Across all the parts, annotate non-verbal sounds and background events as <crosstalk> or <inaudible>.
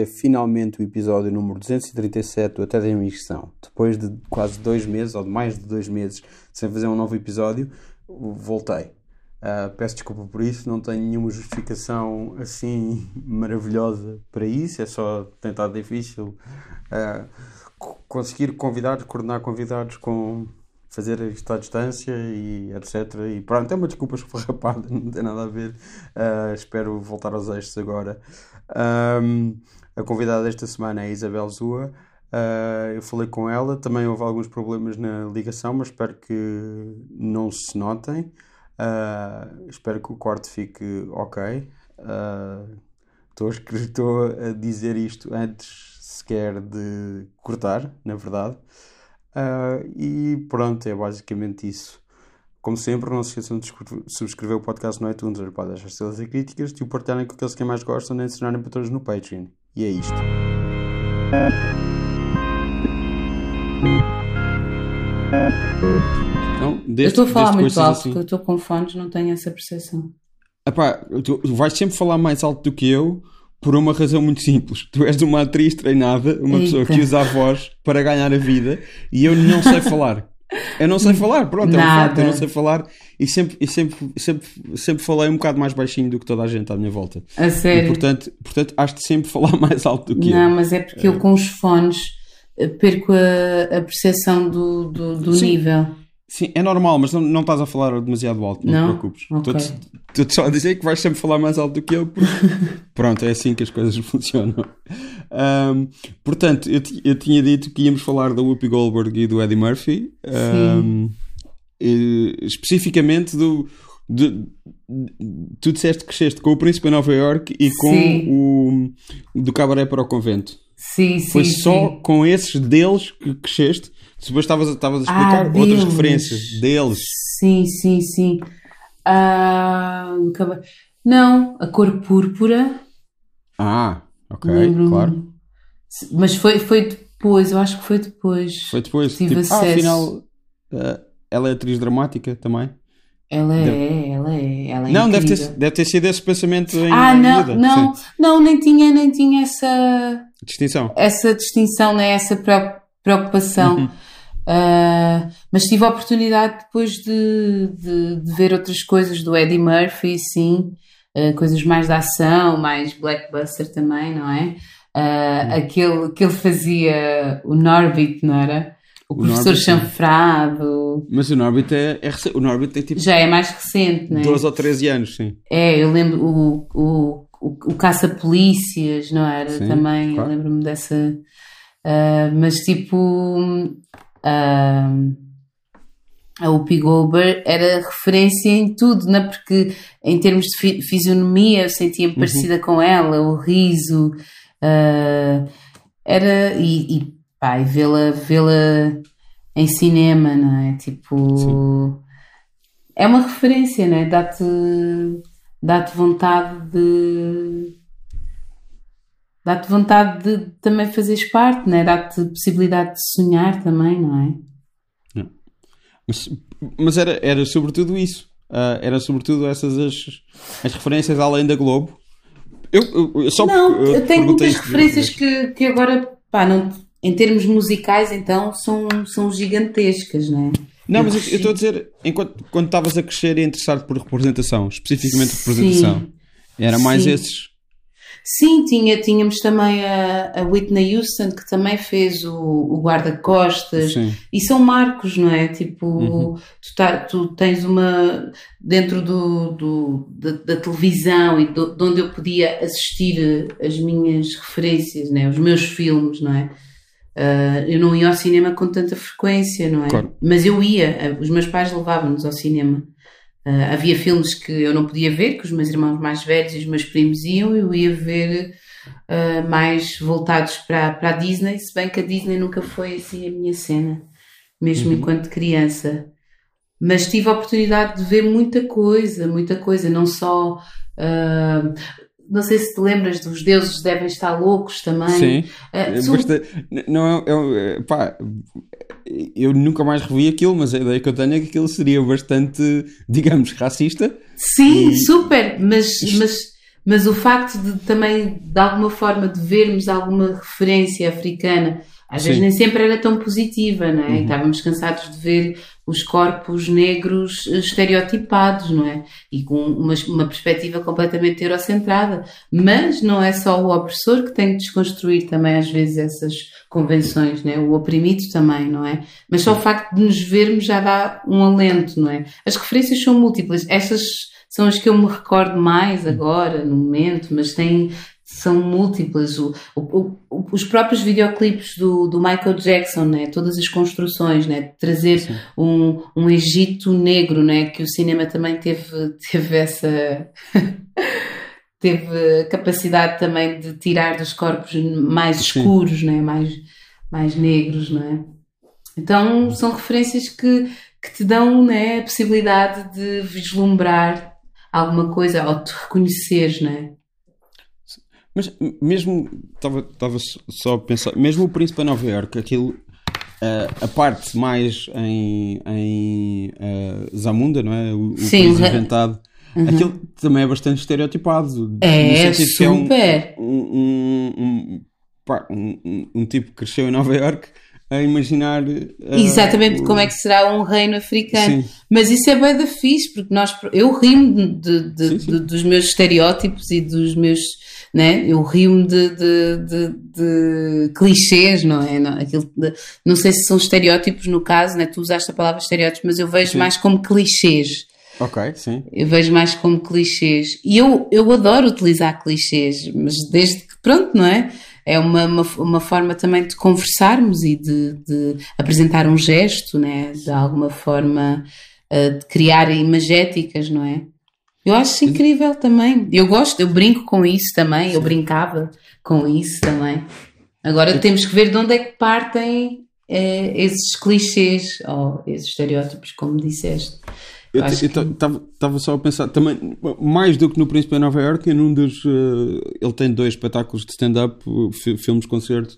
é finalmente o episódio número 237 do Até da Emissão. Depois de quase dois meses, ou de mais de dois meses, sem fazer um novo episódio, voltei. Uh, peço desculpa por isso, não tenho nenhuma justificação assim <laughs> maravilhosa para isso, é só tentar difícil uh, conseguir convidados, coordenar convidados com fazer isto à distância e etc. E pronto, é uma desculpa esfarrapada, <laughs> não tem nada a ver. Uh, espero voltar aos eixos agora. Um, a convidada desta semana é a Isabel Zua. Uh, eu falei com ela, também houve alguns problemas na ligação, mas espero que não se notem. Uh, espero que o corte fique ok. Estou a dizer isto antes sequer de cortar, na verdade. Uh, e pronto, é basicamente isso. Como sempre, não se esqueçam de subscrever o podcast no iTunes, ajudar as estrelas e críticas e o partilharem com aqueles que mais gostam nem se tornarem patrões no Patreon. E é isto. Não, eu estou a falar muito alto assim. porque eu estou com fones, não tenho essa percepção. Epá, tu vais sempre falar mais alto do que eu por uma razão muito simples. Tu és uma atriz treinada, uma Eita. pessoa que usa a voz para ganhar a vida e eu não sei <laughs> falar. Eu não sei falar, pronto, Nada. é um facto, eu não sei falar e sempre, e sempre, sempre, sempre falei um bocado mais baixinho do que toda a gente à minha volta. A sério? E, portanto, portanto, has de sempre <laughs> falar mais alto do que não, eu. Não, mas é porque é. eu com os fones eh, perco a, a percepção do, do, do nível. Sim, é normal, mas não, não estás a falar demasiado alto, não, não? te preocupes. Okay. Estou-te só a dizer que vais sempre falar mais alto do que eu, porque <laughs> pronto, é assim que as coisas <laughs> funcionam. Um, portanto, eu, eu tinha dito que íamos falar da Whoopi Goldberg e do Eddie Murphy, um, e, especificamente do. De, tu disseste que cresceste com o Príncipe em Nova York e com sim. o do Cabaré para o Convento. Sim, sim. Foi só sim. com esses deles que cresceste depois estavas, estavas a explicar ah, outras referências deles. Sim, sim, sim. Ah, não, a cor púrpura. Ah, ok, claro. Mas foi, foi depois, eu acho que foi depois. Foi depois. Tive tipo, acesso. Ah, afinal, uh, ela é atriz dramática também. Ela é, deve... ela é, ela é Não, deve ter, deve ter sido esse pensamento em Ah, não, vida. não, não, nem tinha, nem tinha essa distinção. Essa distinção, nem essa preocupação. <laughs> Uh, mas tive a oportunidade depois de, de, de, ver outras coisas do Eddie Murphy, sim, uh, coisas mais de ação, mais blackbuster também, não é? Uh, aquele que ele fazia, o Norbit, não era? O, o professor Norbit, chanfrado. Mas o Norbit é, é o Norbit é tipo. Já é mais recente, não é? 12 ou 13 anos, sim. É, eu lembro o, o, o, o Caça-Polícias, não era? Sim, também, claro. eu lembro-me dessa. Uh, mas tipo, uh, a Whoopi Goldberg era referência em tudo, não é? porque em termos de fisionomia eu sentia-me uhum. parecida com ela, o riso, uh, era, e, e, pá, e vê-la vê em cinema, não é? Tipo, Sim. é uma referência, não é? Dá-te dá vontade de dá-te vontade de também fazeres parte, né? dá-te possibilidade de sonhar também, não é? Mas, mas era, era sobretudo isso. Uh, era sobretudo essas as, as referências além da Globo. Eu, eu, eu só não, eu tenho muitas referências que, que agora, pá, não, em termos musicais, então, são, são gigantescas, não é? Não, mas eu estou a dizer, enquanto quando estavas a crescer e interessado por representação, especificamente representação, Sim. era mais Sim. esses Sim, tinha, tínhamos também a, a Whitney Houston, que também fez o, o guarda-costas, e são marcos, não é? Tipo, uhum. tu, tá, tu, tens uma. dentro do, do da, da, televisão e do, de onde eu podia assistir as minhas referências, né? os meus filmes, não é? Uh, eu não ia ao cinema com tanta frequência, não é? Claro. Mas eu ia, os meus pais levavam-nos ao cinema. Uh, havia filmes que eu não podia ver, que os meus irmãos mais velhos e os meus primos iam, eu ia ver uh, mais voltados para, para a Disney, se bem que a Disney nunca foi assim a minha cena, mesmo uhum. enquanto criança. Mas tive a oportunidade de ver muita coisa, muita coisa, não só. Uh, não sei se te lembras dos deuses devem estar loucos também. Sim. Uh, não, é, é, pá, eu nunca mais revi aquilo, mas a ideia que eu tenho é que aquilo seria bastante, digamos, racista. Sim, e... super, mas, mas, mas o facto de também, de alguma forma, de vermos alguma referência africana, às vezes nem sempre era tão positiva, não é? Uhum. Estávamos cansados de ver os corpos negros estereotipados, não é? E com uma, uma perspectiva completamente eurocentrada. Mas não é só o opressor que tem que desconstruir também, às vezes, essas convenções, né? o oprimido também, não é? Mas só o facto de nos vermos já dá um alento, não é? As referências são múltiplas. Estas são as que eu me recordo mais agora, no momento, mas tem, são múltiplas. O, o, o, os próprios videoclipes do, do Michael Jackson, né? todas as construções, né? trazer um, um Egito negro, né? que o cinema também teve, <laughs> teve essa. teve capacidade também de tirar dos corpos mais Sim. escuros, né? mais, mais negros. Né? Então são referências que, que te dão né, a possibilidade de vislumbrar alguma coisa ou te reconheceres, né? Mas mesmo, estava só a pensar, mesmo o Príncipe de Nova Iorque, aquilo, uh, a parte mais em, em uh, Zamunda, não é? O, Sim, o inventado. Uhum. Aquilo também é bastante estereotipado. É, super. É um, um, um, um, um, tipo que cresceu em Nova Iorque a imaginar. Uh, Exatamente o... como é que será um reino africano. Sim. Mas isso é bem da fixe, porque nós, eu rimo de, de, sim, sim. de, dos meus estereótipos e dos meus. Né? Eu rio-me de, de, clichês, não é? Não, aquilo não sei se são estereótipos no caso, né? tu usaste a palavra estereótipos, mas eu vejo mais como clichês. Ok, sim. Eu vejo mais como clichês. E eu, eu adoro utilizar clichês, mas desde que, pronto, não é? é uma, uma, uma, forma também de conversarmos e de, de, apresentar um gesto, né? de alguma forma uh, de criar imagéticas, não é? Eu acho incrível também. Eu gosto, eu brinco com isso também, eu brincava com isso também. Agora temos que ver de onde é que partem eh, esses clichês ou esses estereótipos, como disseste. Eu estava só a pensar também, mais do que no Príncipe de Nova York, num dos. Uh, ele tem dois espetáculos de stand-up, filmes, concertos,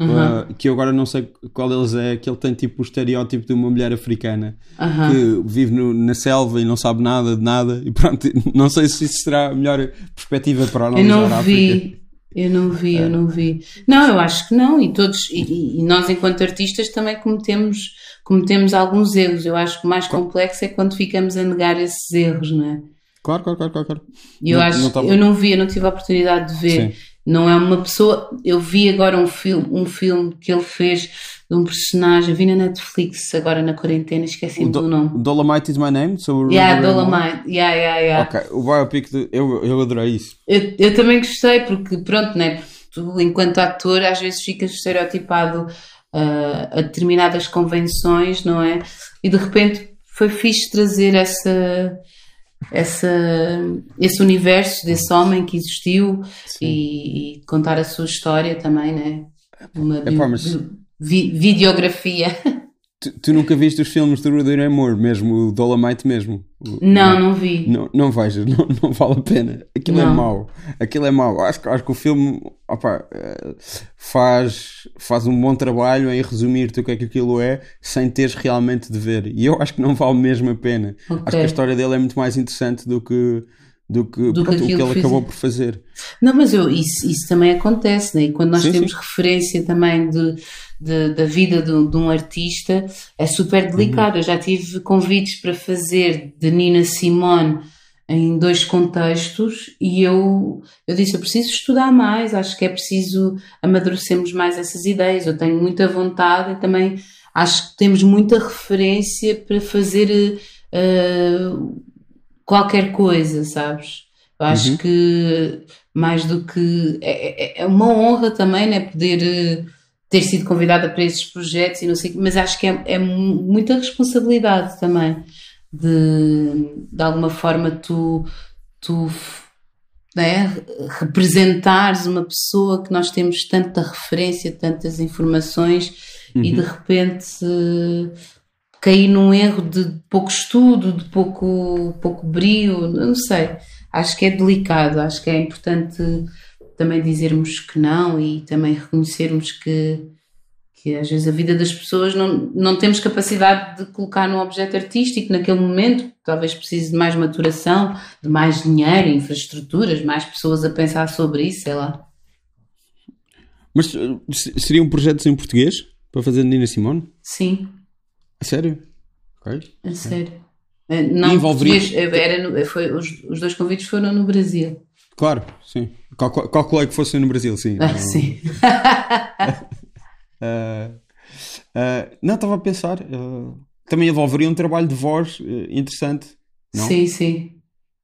uhum. uh, que eu agora não sei qual deles é, que ele tem tipo o estereótipo de uma mulher africana uhum. que vive no, na selva e não sabe nada de nada, e pronto, <laughs> não sei se isso será a melhor perspectiva para analisar eu não vi. Eu não vi, eu não vi. Não, eu acho que não, e todos, e, e nós enquanto artistas também cometemos cometemos alguns erros. Eu acho que o mais complexo é quando ficamos a negar esses erros, não é? Claro, claro, claro, claro. Eu não, acho, não tava... eu não vi, eu não tive a oportunidade de ver. Sim. Não é uma pessoa. Eu vi agora um filme, um filme que ele fez de um personagem, vi na Netflix agora na quarentena, esqueci-me do, do nome. Dolomite is my name? Yeah, Dolomite, yeah, yeah, yeah. Ok, o biopic, de, eu, eu adorei isso. Eu, eu também gostei, porque pronto, né? Tu, enquanto ator, às vezes ficas estereotipado uh, a determinadas convenções, não é? E de repente foi fixe trazer essa, essa, esse universo desse homem que existiu e, e, contar a sua história também, né? Uma mas... vi, videografia. <laughs> Tu, tu, nunca viste os filmes do Rudy Ray Moore, mesmo o Dolomite mesmo? Não, não vi. Não, não vejas, <laughs> não, não vale a pena. Aquilo é não. é mau. Aquilo é mau. Acho, acho que o filme opa, eh, faz, faz um bom trabalho em resumir-te o que é que aquilo é sem teres realmente de ver. E eu acho que não vale mesmo a pena. Okay. Acho que a história dele é muito mais interessante do que do que, do pronto, que o que ele acabou por fazer. Não, mas eu, isso, isso também acontece, né? e quando nós sim, temos sim. referência também de, de, da vida de, de, um artista, é super delicado. Uhum. Eu já tive convites para fazer de Nina Simone em dois contextos e eu, eu disse, eu preciso estudar mais, acho que é preciso amadurecermos mais essas ideias, eu tenho muita vontade e também acho que temos muita referência para fazer uh, qualquer coisa, sabes? Eu acho uhum. que mais do que é, é, é uma honra também, né, poder eh, ter sido convidada para esses projetos e não sei, mas acho que é, é muita responsabilidade também de de alguma forma tu tu né, representares uma pessoa que nós temos tanta referência, tantas informações uhum. e de repente cair num erro de pouco estudo, de pouco, pouco brio, não sei. Acho que é delicado, acho que é importante também dizermos que não e também reconhecermos que, que às vezes a vida das pessoas não, não temos capacidade de colocar num objeto artístico naquele momento, talvez precise de mais maturação, de mais dinheiro, infraestruturas, mais pessoas a pensar sobre isso, sei lá. Mas eh, seriam projetos em português para fazer Nina Simone? Sim. A sério? Okay. A sério. Eh, não, envolveria... Eh, era no, foi, os, os dois convites foram no Brasil. Claro, sim. Calculei que fossem no Brasil, sim. Ah, sim. uh, <laughs> uh, não, estava a pensar. Uh, também envolveria um trabalho de voz interessante. Não? Sim, sim.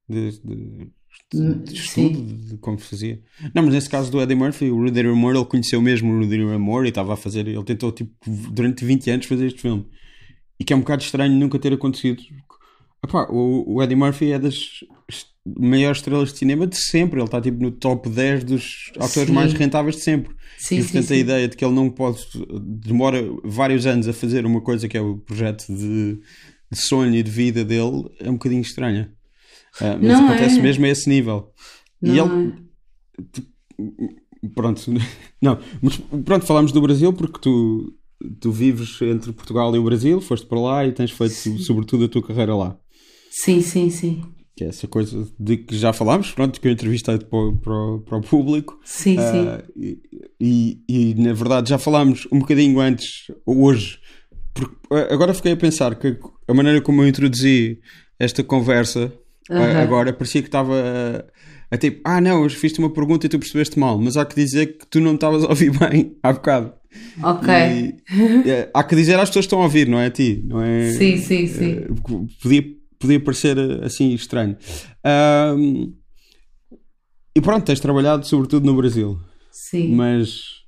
De, de, de, de estudo, de, como fazia. Não, mas nesse caso do Eddie Murphy, o Rudy Moore, ele conheceu mesmo o Rudy Moore e estava a fazer. Ele tentou, tipo, durante 20 anos fazer este filme. E que é um bocado estranho nunca ter acontecido. Epá, o, o Eddie Murphy é das maiores estrelas de cinema de sempre. Ele está tipo no top 10 dos autores sim. mais rentáveis de sempre. Sim, e portanto sim, a ideia de que ele não pode demora vários anos a fazer uma coisa que é o projeto de, de sonho e de vida dele é um bocadinho estranha. Uh, mas não acontece é. mesmo a esse nível. Não e ele é. pronto, <laughs> não, mas pronto, falamos do Brasil porque tu tu vives entre Portugal e o Brasil, foste para lá e tens feito sobretudo a tua carreira lá. Sim, sim, sim. Que é essa coisa de que já falámos, pronto, que eu entrevistei para, para, para o público. Sim, uh, sim. E, e, na verdade já falámos um bocadinho antes, hoje, porque agora fiquei a pensar que a maneira como eu introduzi esta conversa uhum. agora parecia que estava a, a tipo, ah não, eu fiz-te uma pergunta e tu percebeste mal, mas há que dizer que tu não estavas a ouvir <laughs> bem há bocado. Ok. E, é, há que dizer às pessoas que estão a ouvir, não é a ti? Não é, sim, sim, sim. É, podia, podia parecer assim estranho. Um, e pronto, tens trabalhado sobretudo no Brasil. Sim. Mas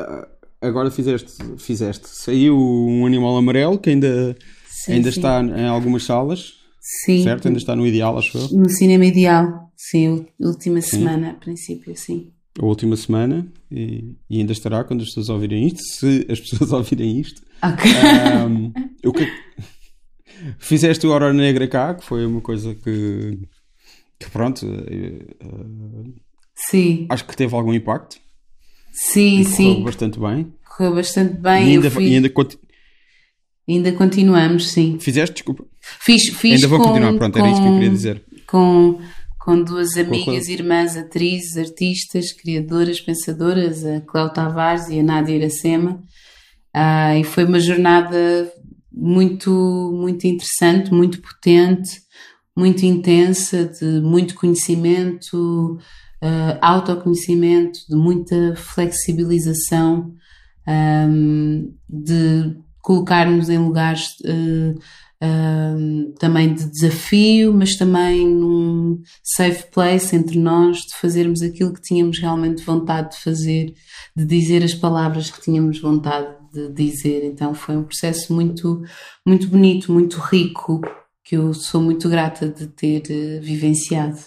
uh, agora fizeste, fizeste. Saiu um animal amarelo que ainda, sim, ainda sim. está em algumas salas. Sim. Certo? Ainda está no ideal, acho eu. No cinema ideal, sim, última semana, a princípio, sim a última semana e, e, ainda estará quando as pessoas ouvirem isto, <laughs> se as pessoas ouvirem isto. Ok. Um, o que <laughs> fizeste o Hora Negra cá, que foi uma coisa que, que pronto, uh, sim. acho que teve algum impacto. Sim, sim. Correu bastante bem. Correu bastante bem. E ainda, e ainda, continu... ainda continuamos, sim. Fizeste, desculpa. Fiz, fiz Ainda vou continuar, pronto, com, era isto que eu queria dizer. Com com duas amigas, irmãs, atrizes, artistas, criadoras, pensadoras, a Cléo Tavares e a Nádia Iracema. Ah, e foi uma jornada muito, muito interessante, muito potente, muito intensa, de muito conhecimento, uh, autoconhecimento, de muita flexibilização, um, de colocar-nos em lugares uh, também de desafio, mas também num safe place entre nós, de fazermos aquilo que tínhamos realmente vontade de fazer, de dizer as palavras que tínhamos vontade de dizer. Então foi um processo muito, muito bonito, muito rico, que eu sou muito grata de ter uh, vivenciado.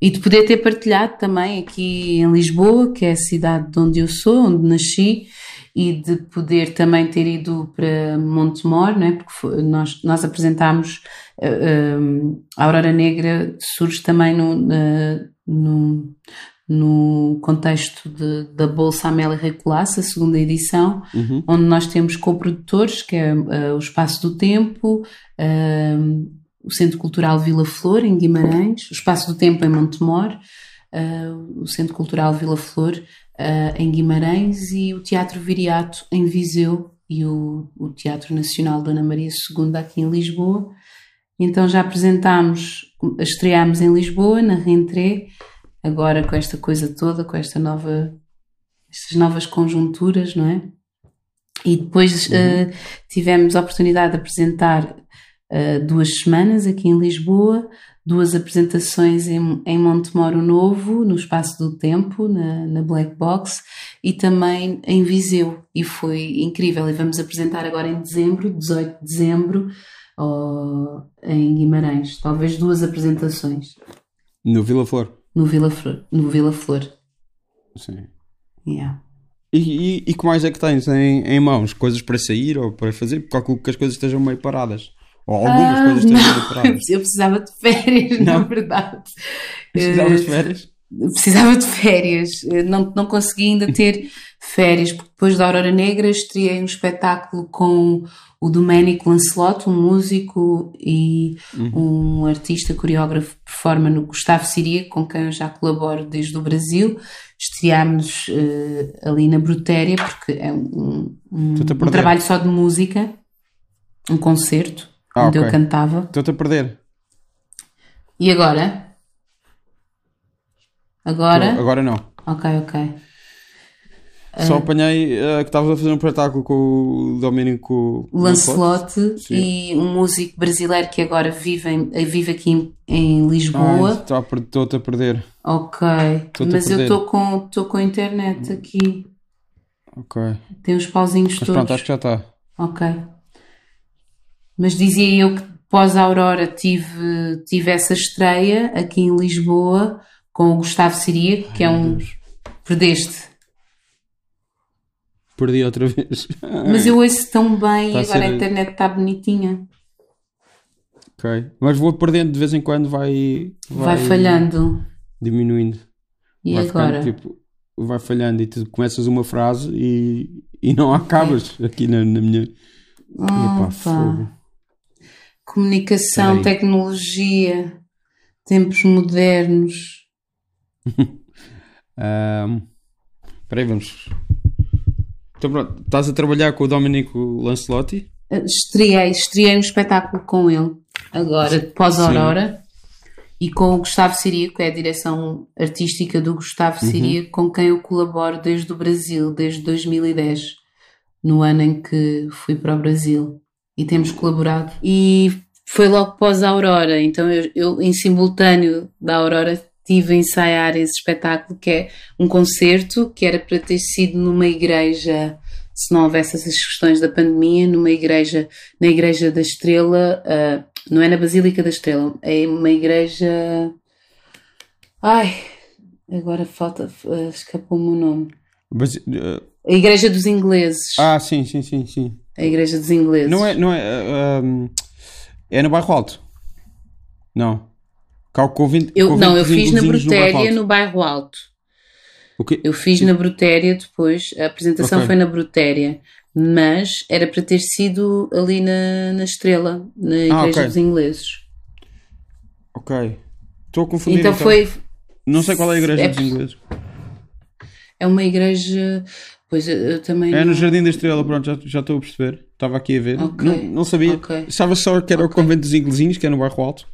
E de poder ter partilhado também aqui em Lisboa, que é a cidade de onde eu sou, onde nasci, e de poder também ter ido para Montemor, né? porque foi, nós, nós apresentámos uh, um, a Aurora Negra, surge também no, uh, no, no contexto de, da Bolsa Amélia Recolasse, a segunda edição, uhum. onde nós temos co-produtores, que é uh, o Espaço do Tempo, o Centro Cultural Vila Flor, em Guimarães, o Espaço do Tempo em Montemor, o Centro Cultural Vila Flor, uh, em Guimarães e o Teatro Viriato em Viseu e o, o Teatro Nacional Dona Maria II aqui em Lisboa. Então já apresentámos, estreámos em Lisboa, na Rentré, agora com esta coisa toda, com esta nova, estas novas conjunturas, não é? E depois uhum. uh, tivemos a oportunidade de apresentar uh, duas semanas aqui em Lisboa, duas apresentações em, em Montemoro Novo, no Espaço do Tempo, na, na, Black Box, e também em Viseu. E foi incrível. E vamos apresentar agora em dezembro, 18 de dezembro, oh, em Guimarães. Talvez duas apresentações. No Vila Flor? No Vila Flor. No Vila Flor. Sim. Yeah. E, e, e que mais é que tens em, em mãos? Coisas para sair ou para fazer? Porque calculo que as coisas estejam meio paradas. Ou algumas ah, coisas estejam meio paradas. <laughs> Eu precisava de férias, não. na verdade. Precisavas de férias? precisava de férias, não, não consegui ainda ter férias, porque depois da Aurora Negra estreiei um espetáculo com o Domenico Lancelot, um músico e uhum. um artista, coreógrafo, performa no Gustavo Siria, com quem eu já colaboro desde o Brasil. Estreámos uh, ali na Brutéria, porque é um, um, um trabalho só de música, um concerto, ah, onde okay. eu cantava. Estou-te a perder. E agora? Agora? Tô, agora não. Ok, ok. Só apanhei uh, que estavas a fazer um espetáculo com o Domenico Lancelot e um músico brasileiro que agora vive, em, eh, vive aqui em, em Lisboa. Estou-te a perder. Ok, mas eu estou com, com a internet aqui. Ok. Tem os pauzinhos mas todos. Pronto, acho que já está. Ok. Mas dizia eu que pós-Aurora tive, tive essa estreia aqui em Lisboa com o Gustavo Siria, que é um. Perdeste. Perdi outra vez. <laughs> Mas eu ouço tão bem tá e agora a, ser... a internet está bonitinha. Ok. Mas vou perdendo de vez em quando, vai. Vai, vai falhando. Diminuindo. E vai agora? Ficando, tipo, vai falhando e tu começas uma frase e, e não acabas aqui na, na minha. Oh, fogo. Comunicação, tecnologia, tempos modernos. <laughs> um, Espera aí, vamos então pronto, estás a trabalhar com o Domenico Lancelotti? Estreiei, estreiei um espetáculo com ele, agora, pós-Aurora, e com o Gustavo Siria, que é a direção artística do Gustavo uhum. Siria, com quem eu colaboro desde o Brasil, desde 2010, no ano em que fui para o Brasil. E temos colaborado. E foi logo pós-Aurora, então eu, eu, em simultâneo da Aurora, estive a ensaiar esse espetáculo que é um concerto que era para ter sido numa igreja se não houvesse essas questões da pandemia numa igreja na igreja da Estrela uh, não é na Basílica da Estrela é uma igreja ai agora falta uh, escapou-me o nome. Mas, uh... a igreja dos ingleses. Ah sim sim sim sim a igreja dos ingleses não é não é um, é no bairro Alto não Cá, convento, eu, não, eu fiz na Brutéria, no bairro Alto. Eu fiz na Brutéria depois, a apresentação okay. foi na Brutéria, mas era para ter sido ali na, na Estrela, na Igreja ah, okay. dos Ingleses. Ok. Estou a confundir. Então, então, foi. Não sei qual é a Igreja é, dos Ingleses. É uma igreja. Pois eu também. É no Jardim da Estrela, pronto, já, já estou a perceber. Estava aqui a ver. Okay. Não, não sabia. Okay. Estava só que era o Convento dos Inglesinhos, que é no bairro Alto.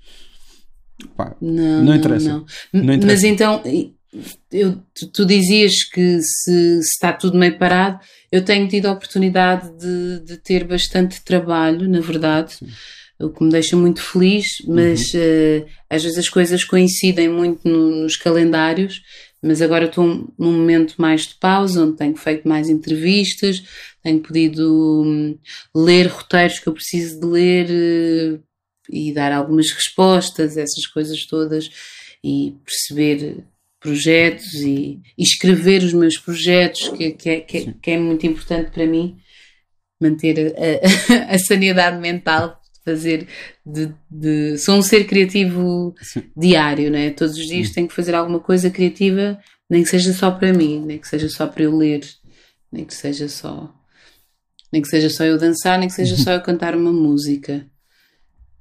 Pá, não, não, interessa. Não. não interessa. Mas então, eu, tu, tu, dizias que se, se, está tudo meio parado, eu tenho tido a oportunidade de, de ter bastante trabalho, na verdade. Sim. O que me deixa muito feliz, mas uhum. uh, às vezes as coisas coincidem muito no, nos calendários, mas agora estou num momento mais de pausa, onde tenho feito mais entrevistas, tenho podido um, ler roteiros que eu preciso de ler uh, e dar algumas respostas, essas coisas todas, e perceber projetos e, e escrever os meus projetos, que, que, é, que, é, que, é muito importante para mim, manter a, <laughs> a, a sanidade mental, fazer de, de, sou um ser criativo Sim. diário, né? todos os dias tenho que fazer alguma coisa criativa, nem que seja só para mim, nem que seja só para eu ler, nem que seja só nem que seja só eu dançar, nem que seja só eu cantar uma música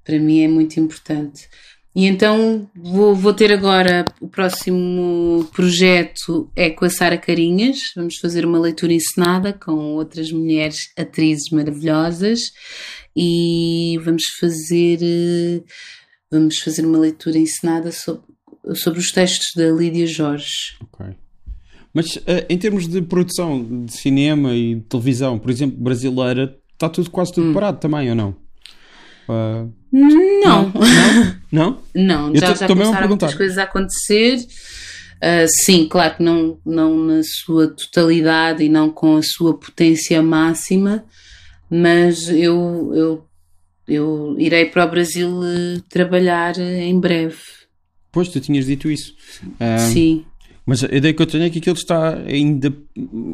para mim é muito importante. E então vou, vou ter agora o próximo projeto é com a Sara Carinhas. Vamos fazer uma leitura encenada com outras mulheres atrizes maravilhosas e vamos fazer vamos fazer uma leitura encenada sobre, sobre os textos da Lídia Jorge. Ok. Mas uh, em termos de produção de cinema e de televisão, por exemplo, brasileira, está tudo quase tudo hum. parado também, ou não? Uh... Não. Não? Não, não já, já começaram muitas coisas a acontecer. Uh, sim, claro que não, não na sua totalidade e não com a sua potência máxima, mas eu, eu, eu irei para o Brasil uh, trabalhar em breve. Pois, tu tinhas dito isso. Uh, sim. Mas a ideia que eu tenho é que aquilo está ainda.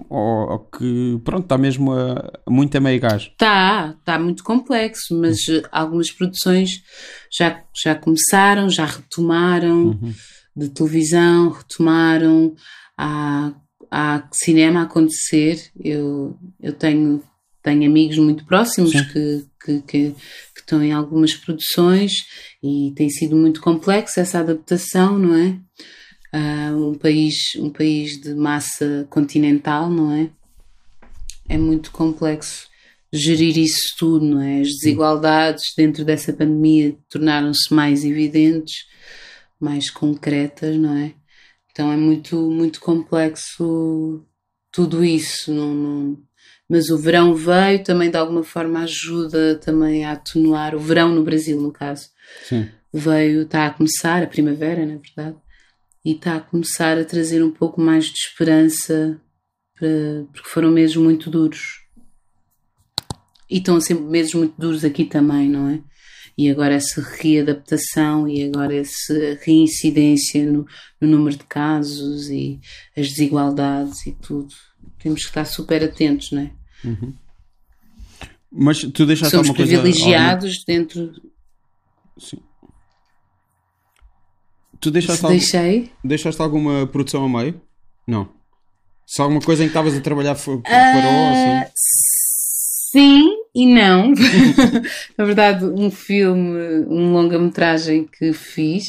Ou, ou que. Pronto, está mesmo a, muito a meio gás. Está, está muito complexo, mas uhum. algumas produções já, já começaram, já retomaram. Uhum. de televisão, retomaram, há, há cinema a acontecer. Eu, eu tenho, tenho amigos muito próximos que, que, que, que, estão em algumas produções e tem sido muito complexo essa adaptação, não é? Uh, um, país, um país de massa continental, não é? É muito complexo gerir isso tudo, não é? As desigualdades dentro dessa pandemia tornaram-se mais evidentes, mais concretas, não é? Então é muito, muito complexo tudo isso. Não, não... Mas o verão veio, também de alguma forma ajuda também a atenuar. O verão no Brasil, no caso. Sim. Veio, está a começar, a primavera, na verdade, e está a começar a trazer um pouco mais de esperança, para... porque foram meses muito duros e estão ser meses muito duros aqui também, não é? E agora essa readaptação e agora essa reincidência no, no número de casos e as desigualdades e tudo. Temos que estar super atentos, não é? Uhum. Mas tu deixaste Somos alguma privilegiados coisa, alguma... dentro. Sim. Tu deixaste, algum... deixei? deixaste alguma produção a meio? Não. Se alguma coisa em que estavas a trabalhar foi, parou, uh, assim? Sim e não. <laughs> Na verdade, um filme, um longa-metragem que fiz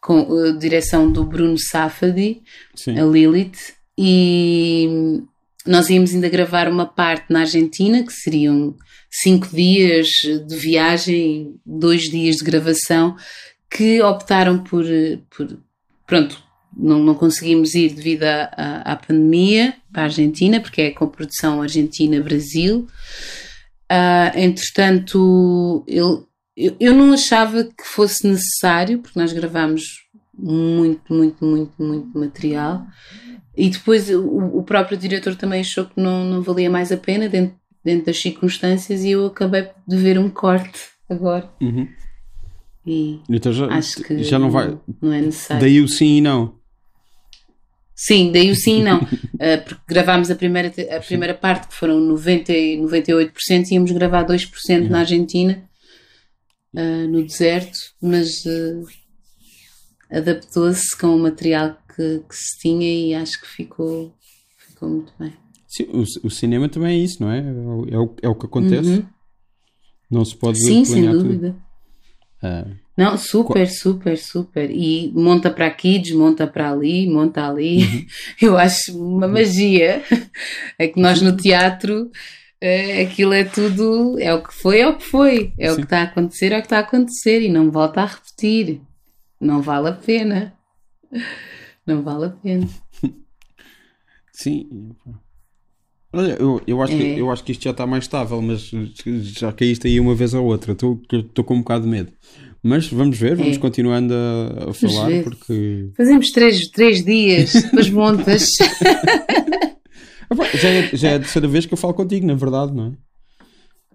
com a direção do Bruno Safadi, Sim. a Lilith, e nós íamos ainda gravar uma parte na Argentina, que seriam cinco dias de viagem, dois dias de gravação, que optaram por, por pronto, não, não conseguimos ir devido à, pandemia para a Argentina, porque é com produção Argentina-Brasil. Uh, entretanto, eu, eu, não achava que fosse necessário, porque nós gravámos muito, muito, muito, muito material. E depois o, o próprio diretor também achou que não, não valia mais a pena dentro, dentro das circunstâncias e eu acabei de ver um corte agora. Uhum. E então já, acho que já não vai. Não é necessário. Daí o sim e não. Sim, daí o sim e não. Uh, <laughs> porque gravámos a primeira, a primeira parte, que foram 90, 98%, e íamos gravar 2% uhum. na Argentina, uh, no deserto, mas uh, adaptou-se com o material que, que, se tinha e acho que ficou, ficou muito bem. Sim, o, o cinema também é isso, não é? É o, é o que acontece. Uhum. Não se pode Sim, sem dúvida. Tudo. Não, super, super, super. E monta para aqui, desmonta para ali, monta ali. Uhum. <laughs> Eu acho uma magia. É que nós no teatro, é, aquilo é tudo, é o que foi, é o que foi. É Sim. o que está a acontecer, é o que está a acontecer. E não volta a repetir. Não vale a pena. Não vale a pena. <laughs> Sim. Olha, eu, eu, acho é. que, eu acho que isto já está mais estável, mas já caíste aí uma vez ou outra. Estou com um bocado de medo. Mas vamos ver, vamos é. continuando a, a falar porque. Fazemos três, três dias, <laughs> depois montas. já, é, já é a terceira vez que eu falo contigo, na verdade, não é?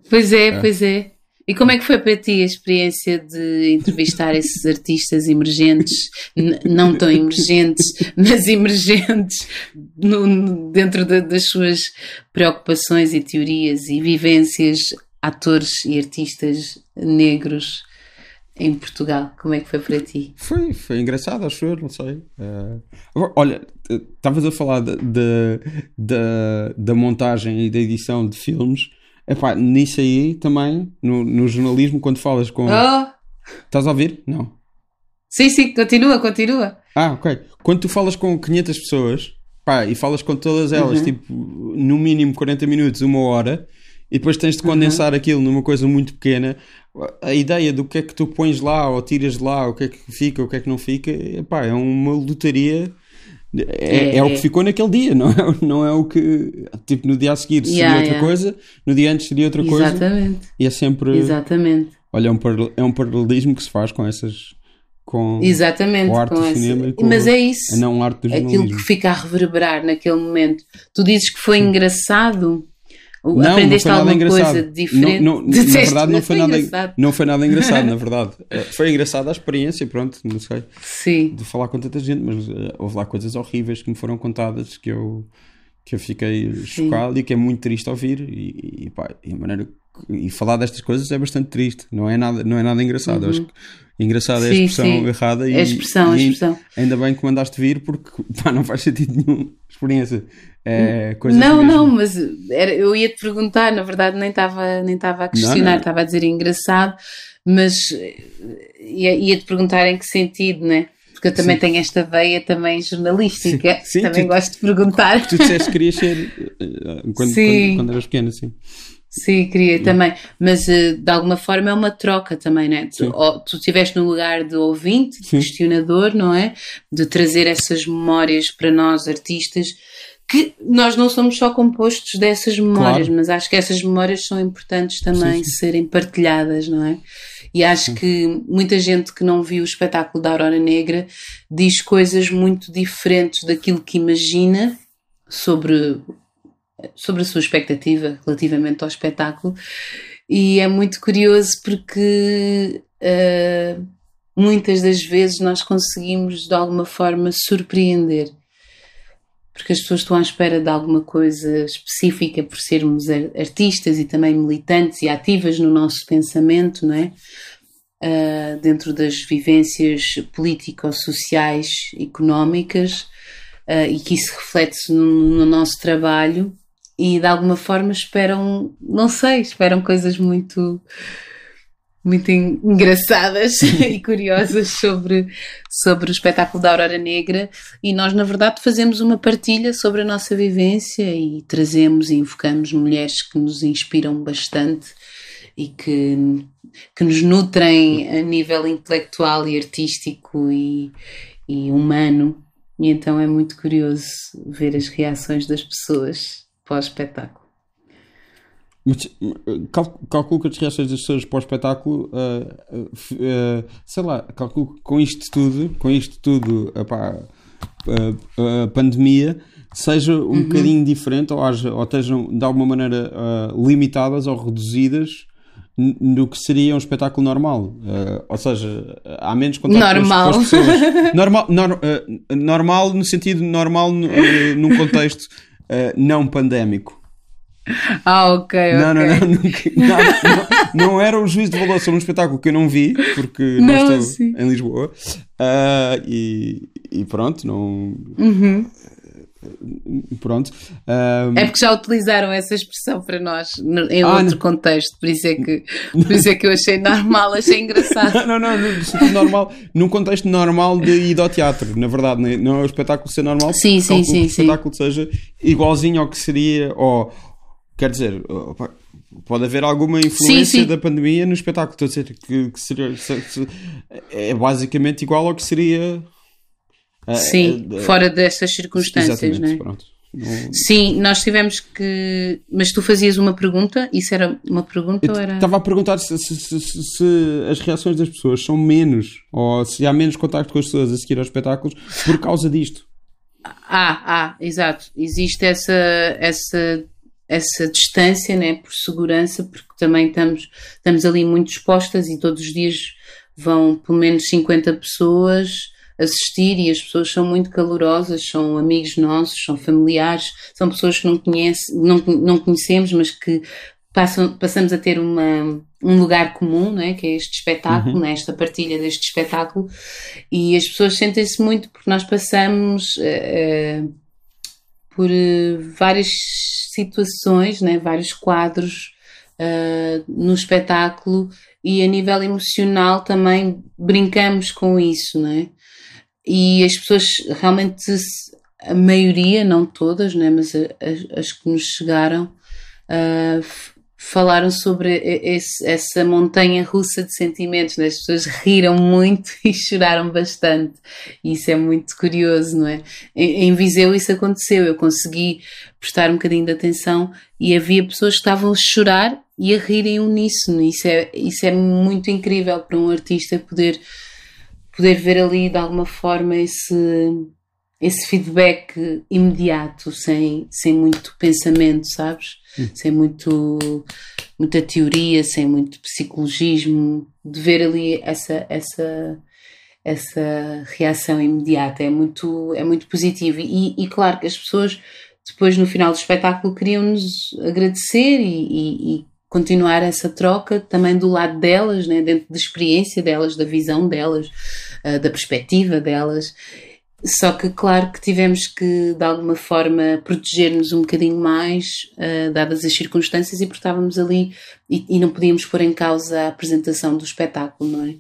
Pois é, é, pois é. E como é que foi para ti a experiência de entrevistar esses artistas emergentes, não tão emergentes, mas emergentes no, dentro de, das suas preocupações e teorias e vivências, atores e artistas negros em Portugal. Como é que foi para ti? Foi, foi engraçado, acho eu, não sei. Uh, olha, estavas a falar de, da montagem e da edição de filmes. Epá, nisso aí também, no, no jornalismo, quando falas com. Oh. Estás a ouvir? Não. Sim, sim, continua, continua. Ah, ok. Quando tu falas com 500 pessoas pá, e falas com todas elas, uhum. tipo, no mínimo 40 minutos, uma hora, e depois tens de condensar uhum. aquilo numa coisa muito pequena, a ideia do que é que tu pões lá ou tiras de lá, o que é que fica, o que é que não fica, epá, é uma lotaria. É, é, é, o que ficou naquele dia, não é, <laughs> não é o que. Tipo, no dia a seguir seria yeah, outra yeah. coisa, no dia antes seria outra Exatamente. coisa. Exatamente. E é sempre. Exatamente. Olha, é um, é um paralelismo que se faz com essas. Com, Exatamente, com arte com do essa... cinema e com Mas é isso. A não arte do Aquilo que fica a reverberar naquele momento. Tu dizes que foi engraçado não, Aprendeste não alguma coisa diferente? Não, não, <laughs> na verdade, não foi, nada, engraçado. não foi nada engraçado, na <laughs> verdade. É, foi engraçada a experiência, pronto, não sei. Sim. De falar com tanta gente, mas uh, houve lá coisas horríveis que me foram contadas que eu, que eu fiquei Sim. chocado e que é muito triste ouvir. E, e, pá, e maneira e falar destas coisas é bastante triste, não é nada, não é nada engraçado. Uhum. Acho que engraçado é a expressão sim. errada e, a expressão, e a expressão. ainda bem que mandaste vir porque <laughs> pá, não faz sentido nenhum experiência. É não, não, mas era, eu ia te perguntar, na verdade nem estava nem a questionar, estava a dizer engraçado, mas ia, ia te perguntar em que sentido, né? Porque eu também sim. tenho esta veia também jornalística, sim, sim, também tu, gosto de perguntar. Tu disseste que querias ser eh, quando, quando, quando eras pequena, sim. Sim, queria também, mas eh, de alguma forma é uma troca também, né? Tu, tu estiveste no lugar de ouvinte, de questionador, não é? De trazer essas memórias para nós artistas, que nós não somos só compostos dessas memórias, claro. mas acho que essas memórias são importantes também sim, sim. serem partilhadas, não é? E acho que muita gente que não viu o espetáculo da Aurora Negra diz coisas muito diferentes daquilo que imagina sobre sobre a sua expectativa relativamente ao espetáculo. E é muito curioso porque uh, muitas das vezes nós conseguimos de alguma forma surpreender. Porque as pessoas estão à espera de alguma coisa específica por sermos artistas e também militantes e ativas no nosso pensamento, não é? Uh, dentro das vivências político-sociais, económicas, uh, e que isso reflete-se no, no, nosso trabalho e de alguma forma esperam, não sei, esperam coisas muito muito engraçadas <laughs> e curiosas sobre, sobre o espetáculo da Aurora Negra e nós na verdade fazemos uma partilha sobre a nossa vivência e trazemos e invocamos mulheres que nos inspiram bastante e que, que nos nutrem a nível intelectual e artístico e, e humano e então é muito curioso ver as reações das pessoas pós-espetáculo. Mas calculo que as reações das pessoas pós-espetáculo, uh, uh, uh, sei lá, calculo que com isto tudo, com isto tudo, epá, a pandemia seja um uhum. bocadinho diferente ou, haja, ou estejam de alguma maneira limitadas ou reduzidas do que seria um espetáculo normal. Uh, ou seja, há menos contato normal. Com, as, pessoas. <laughs> Normal, nor, uh, normal no sentido normal uh, num contexto uh, não pandémico. Ah, ok, não, Não, não, não, não, não, era um juízo de valor sobre um espetáculo que eu não vi, porque não, estou sim. em Lisboa. Uh, e, e, pronto, não. Uhum. Pronto. Um... É porque já utilizaram essa expressão para nós em ah, outro não. contexto, por isso, é que, por isso é que eu achei normal, achei engraçado. não, não, não, normal, num contexto normal de ir ao teatro, na verdade, não é o espetáculo ser normal, sim, sim, sim, o espetáculo seja igualzinho ao que seria, ou quer dizer, pode haver alguma influência sim, sim. da pandemia no espetáculo, estou a dizer que, que seria, é basicamente igual ao que seria ah, Sim, é, é, fora dessas circunstâncias, não é? Pronto. Sim, nós tivemos que. Mas tu fazias uma pergunta? Isso era uma pergunta Eu ou era. Estava a perguntar se, se, se, se, as reações das pessoas são menos, ou se há menos contacto com as pessoas a seguir aos espetáculos por causa disto. Ah, ah, exato. Existe essa, essa, essa distância, né, por segurança, porque também estamos, estamos ali muito expostas e todos os dias vão pelo menos 50 pessoas assistir e as pessoas são muito calorosas, são amigos nossos, são familiares, são pessoas que não, conhece, não, não conhecemos, mas que passam, passamos a ter uma, um lugar comum, não é? que é este espetáculo, uhum. né? esta partilha deste espetáculo, e as pessoas sentem-se muito porque nós passamos uh, por uh, várias situações, né? vários quadros uh, no espetáculo e a nível emocional também brincamos com isso, não é? e as pessoas realmente, a maioria, não todas, né, mas as, as que nos chegaram, uh, falaram sobre esse, essa montanha russa de sentimentos. Né? As pessoas riram muito <laughs> e choraram bastante. Isso é muito curioso, não é? Em, em Viseu isso aconteceu. Eu consegui prestar um bocadinho de atenção e havia pessoas que estavam a chorar e a rir em uníssono. Isso é, isso é muito incrível para um artista poder poder ver ali de alguma forma esse, esse feedback imediato, sem, sem muito pensamento, sabes? Hum. Sem muito, muita teoria, sem muito psicologismo, de ver ali essa, essa, essa reação imediata é muito, é muito positivo. E, e claro que as pessoas depois no final do espetáculo queriam-nos agradecer e, e, continuar essa troca também do lado delas, né, dentro da experiência delas, da visão delas, uh, da perspectiva delas. Só que, claro, que tivemos que, de alguma forma, proteger-nos um bocadinho mais, uh, dadas as circunstâncias, e porque estávamos ali e, e, não podíamos pôr em causa a apresentação do espetáculo, não é?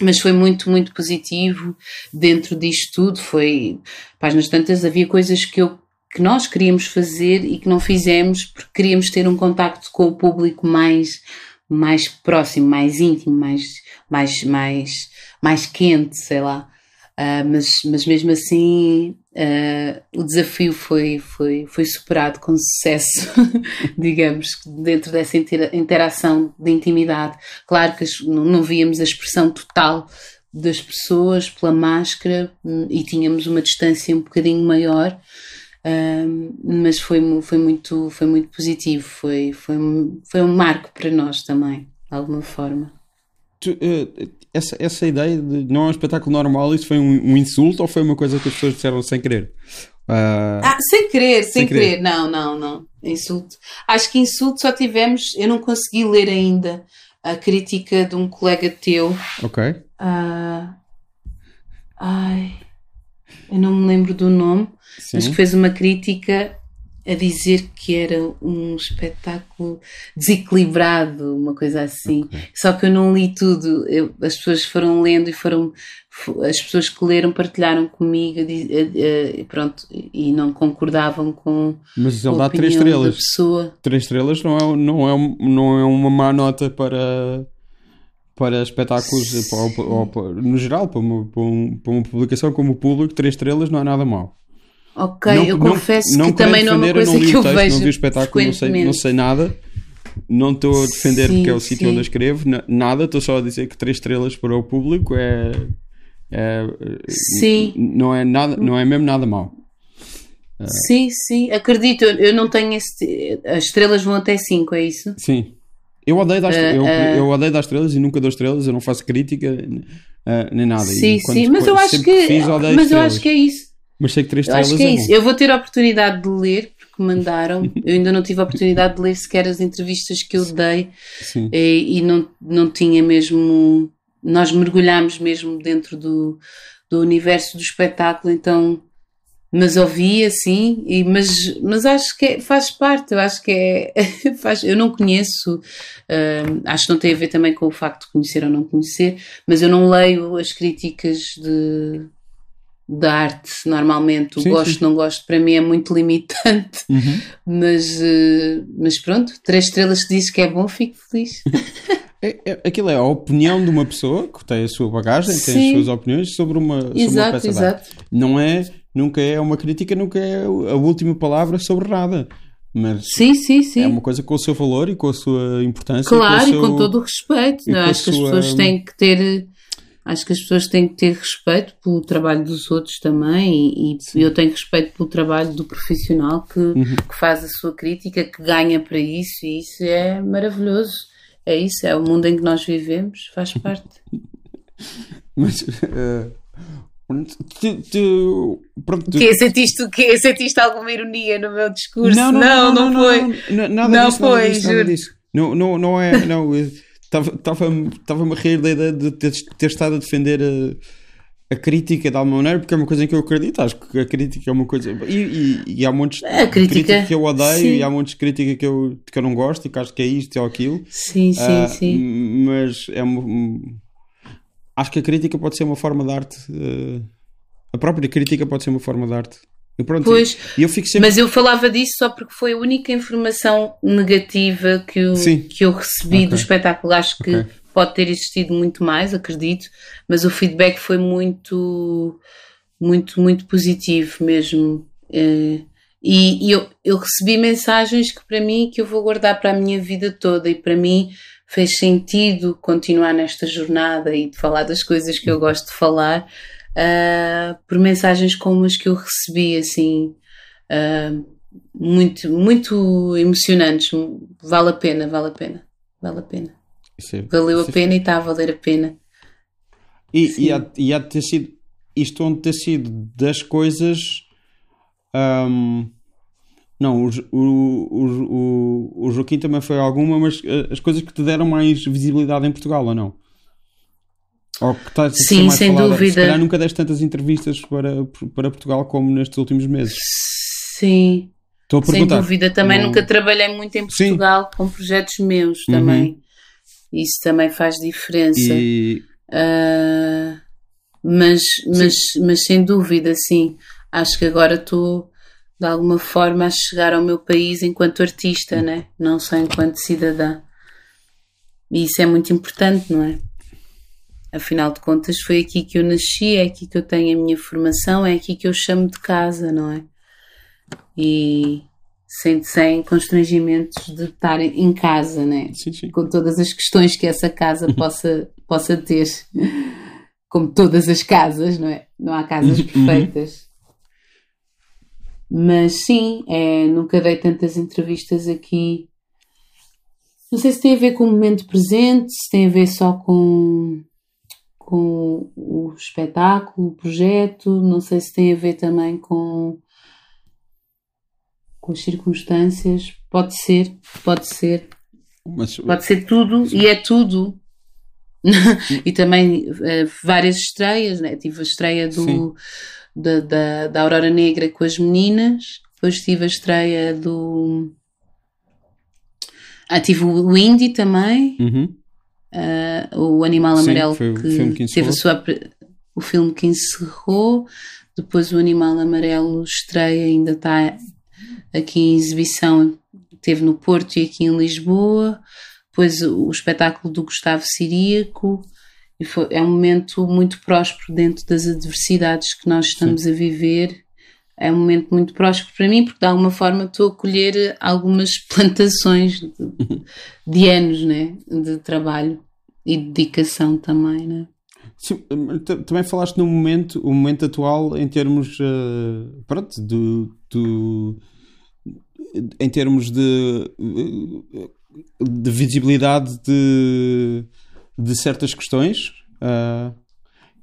Mas foi muito, muito positivo dentro disto tudo. Foi, páginas tantas, havia coisas que eu que nós queríamos fazer e que não fizemos porque queríamos ter um contacto com o público mais mais próximo, mais íntimo, mais mais mais mais quente, sei lá. Uh, mas, mas mesmo assim uh, o desafio foi, foi, foi superado com sucesso, <laughs> digamos, dentro dessa interação de intimidade. Claro que não, víamos a expressão total das pessoas pela máscara hum, e tínhamos uma distância um bocadinho maior, mas foi, foi, muito, foi muito positivo, foi, foi, foi um marco para nós também, de alguma forma. Tu, uh, essa, essa ideia de não é um espetáculo normal, isso foi um, um, insulto ou foi uma coisa que as pessoas disseram sem querer? Uh... Ah, sem querer, sem, sem querer. querer. Não, não, não. Insulto. Acho que insulto só tivemos. Eu não consegui ler ainda a crítica de um colega teu. Ok. Uh... Ai. Eu não me lembro do nome. Sim. mas que fez uma crítica a dizer que era um espetáculo desequilibrado, uma coisa assim. Okay. Só que eu não li tudo. Eu, as pessoas foram lendo e foram. As pessoas que leram partilharam comigo e pronto, e não concordavam com. Mas ele dá três estrelas. Pessoa. Três estrelas não é, não, é, não é uma má nota para para espetáculos, para, no geral, para uma, para, uma publicação como o público, três estrelas não é nada mal. Ok, não, eu confesso não, que também não é uma coisa que eu texto, vejo. Não vi o espetáculo, não sei, não sei nada. Não estou a defender sim, porque é o sítio onde eu escrevo, nada, estou só a dizer que três estrelas para o público é. é sim. Não é, nada, não é mesmo nada mal. Sim, sim, acredito. Eu não tenho esse. As estrelas vão até 5, é isso? Sim. Eu odeio, dar, uh, eu, uh, eu odeio dar estrelas e nunca dou estrelas, eu não faço crítica uh, nem nada. Sim, quando, sim, mas eu acho que. Fiz, mas estrelas. eu acho que é isso. Mas sei que três estrelas acho que é, é isso. Eu vou ter a oportunidade de ler, porque mandaram. <laughs> eu ainda não tive a oportunidade de ler sequer as entrevistas que eu dei e, e, não, não tinha mesmo. Nós mergulhámos mesmo dentro do, do universo do espetáculo, então. Mas ouvi assim, e, mas, mas acho que é, faz parte, eu acho que é. <laughs> faz, eu não conheço, uh, acho que não tem a ver também com o facto de conhecer ou não conhecer, mas eu não leio as críticas de da arte, normalmente. O sim, gosto, sim. não gosto, para mim é muito <laughs> limitante. Uhum. Mas, uh, mas pronto, três estrelas que diz que é bom, fico feliz. <laughs> É, é, aquilo é a opinião de uma pessoa que tem a sua bagagem, sim. tem as suas opiniões sobre uma, sobre exato, uma peça exato. de arte. Não é, nunca é uma crítica, nunca é a última palavra sobre nada. Mas sim, sim, sim. é uma coisa com o seu valor e com a sua importância. Claro, e com, seu... e com todo o respeito. Não? Acho que as pessoas têm que ter Acho que as pessoas têm que ter respeito pelo trabalho dos outros também e, e eu tenho respeito pelo trabalho do profissional que, uhum. que, faz a sua crítica, que ganha para isso e isso é maravilhoso. É isso, é o mundo em que nós vivemos, faz <laughs> parte. Mas uh, tu, tu, pronto, tu... Que, sentiste, que, sentiste alguma ironia no meu discurso? Não, não, não, não, não foi. Não, nada não disso, foi, nada disso, juro. Nada disso. Não, não, não é. Não, Estava-me a rir da ideia de ter, ter estado a defender a, a, crítica de alguma maneira, porque é uma coisa em que eu acredito. Acho que a crítica é uma coisa. E, e, e há montes de crítica, crítica que eu odeio sim. e há montes de crítica que eu, que eu não gosto e que acho que é isto ou aquilo. Sim, sim, uh, sim. Mas é uma. Acho que a crítica pode ser uma forma de arte. Uh, a própria crítica pode ser uma forma de arte. E pronto, pois, eu sempre... mas eu falava disso só porque foi a única informação negativa que eu, que eu recebi okay. do espetáculo. Acho que okay. pode ter existido muito mais, acredito, mas o feedback foi muito, muito, muito positivo mesmo. Eh, e, e eu, eu recebi mensagens que para mim que eu vou guardar para a minha vida toda e para mim fez sentido continuar nesta jornada e de falar das coisas que eu gosto de falar uh, por mensagens como as que eu recebi, assim, uh, muito, muito emocionantes. Vale a pena, vale a pena, vale a pena. É, Valeu a é pena e está a valer a pena. E, e, há, e há de ter sido, isto onde ter sido das coisas um, Não, o, o, o, o Joaquim também foi alguma, mas eh, as coisas que te deram mais visibilidade em Portugal, ou não? Ou que está Sim, sem falada. dúvida. Se calhar nunca deste tantas entrevistas para, para Portugal como nestes últimos meses. Sim. Estou a perguntar. Sem dúvida. Também não... nunca trabalhei muito em Portugal Sim. com projetos meus também. Uhum. Isso também faz diferença. E... Uh, mas, mas, mas sem dúvida, sim. Acho que agora estou de alguma forma a chegar ao meu país enquanto artista, né? não só enquanto cidadã. E isso é muito importante, não é? Afinal de contas, foi aqui que eu nasci, é aqui que eu tenho a minha formação, é aqui que eu chamo de casa, não é? E sem, sem constrangimentos de estar em casa, né? Sim, sim. Com todas as questões que essa casa <laughs> possa, possa ter. Como todas as casas, não é? Não há casas uhum. perfeitas. Mas sim, é, nunca dei tantas entrevistas aqui. Não sei se tem a ver com o momento presente, se tem a ver só com, com o espetáculo, o projeto, não sei se tem a ver também com, com as circunstâncias. Pode ser, pode ser. Mas, pode ser tudo sim. e é tudo. <laughs> e também uh, várias estreias, né? tive a estreia do da, da, da Aurora Negra com as meninas, depois tive a estreia do. Ah, tive o Indie também, uhum. Uh, o Animal Amarelo, Sim, que, que teve a sua, o filme que encerrou. Depois o Animal Amarelo estreia, ainda está aqui em exibição, teve no Porto e aqui em Lisboa. Depois o, o espetáculo do Gustavo Siríaco. E foi, é um momento muito próspero dentro das adversidades que nós estamos Sim. a viver. É um momento muito próspero para mim, porque de alguma forma estou a colher algumas <laughs> plantações de, de anos né? de trabalho e dedicação também. Né? Sim, também falaste no momento, o momento atual em termos uh, pronto, do, do, em termos de, de visibilidade de de certas questões. Uh,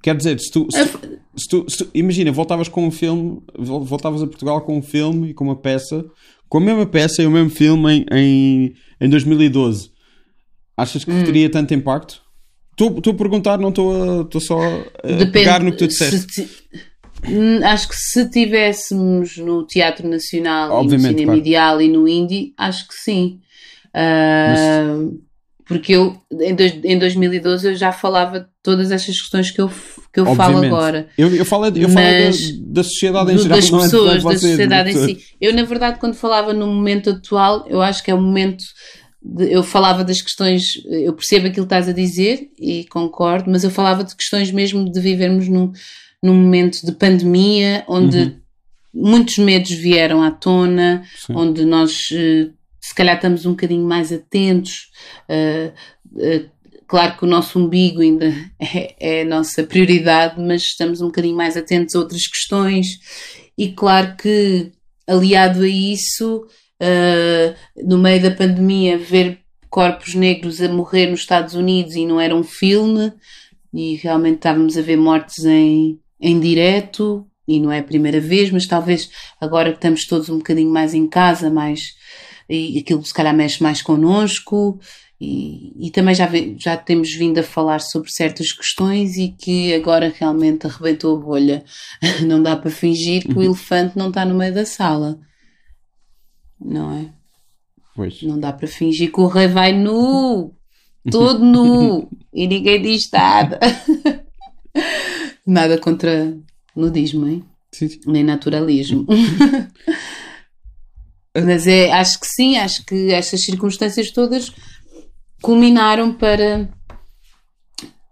quer dizer, se tu, se, se, tu, se tu, Imagina, voltavas com um filme, voltavas a Portugal com um filme e com uma peça, com a mesma peça e o mesmo filme em, em, em 2012. Achas que hum. teria tanto impacto? Estou a perguntar, não estou só a Depende, pegar no que tu disseste. Hum, acho que se tivéssemos no Teatro Nacional Obviamente, e no Cinema claro. Ideal e no Indie, acho que sim. Uh, Mas porque eu, em, dois, em 2012, eu já falava de todas estas questões que eu, que eu falo agora. Eu, eu falo, eu falo da, da, sociedade em geral, das é pessoas, é da sociedade em si. Eu, na verdade, quando falava no momento atual, eu acho que é o momento. Eu falava das questões, eu percebo aquilo que estás a dizer e concordo, mas eu falava de questões mesmo de vivermos num, num momento de pandemia onde uhum. muitos medos vieram à tona, Sim. onde nós eh, se calhar estamos um bocadinho mais atentos. Uh, claro que o nosso umbigo ainda <laughs> é, é, a nossa prioridade, mas estamos um bocadinho mais atentos a outras questões. E claro que, aliado a isso, uh, no meio da pandemia, ver corpos negros a morrer nos Estados Unidos e não era um filme, e realmente estávamos a ver mortes em, em direto, e não é a primeira vez, mas talvez agora que estamos todos um bocadinho mais em casa, mais e aquilo se calhar mexe mais connosco e, e também já, já temos vindo a falar sobre certas questões e que agora realmente arrebentou a bolha. <laughs> Não dá para fingir que o uhum. elefante não está no meio da sala. Não é? Pois. Não dá para fingir que o rei vai nu, todo nu, <laughs> e ninguém diz nada. nada contra nudismo, hein? Sim, sim. Nem naturalismo. <laughs> Mas é, acho que sim, acho que estas circunstâncias todas culminaram para,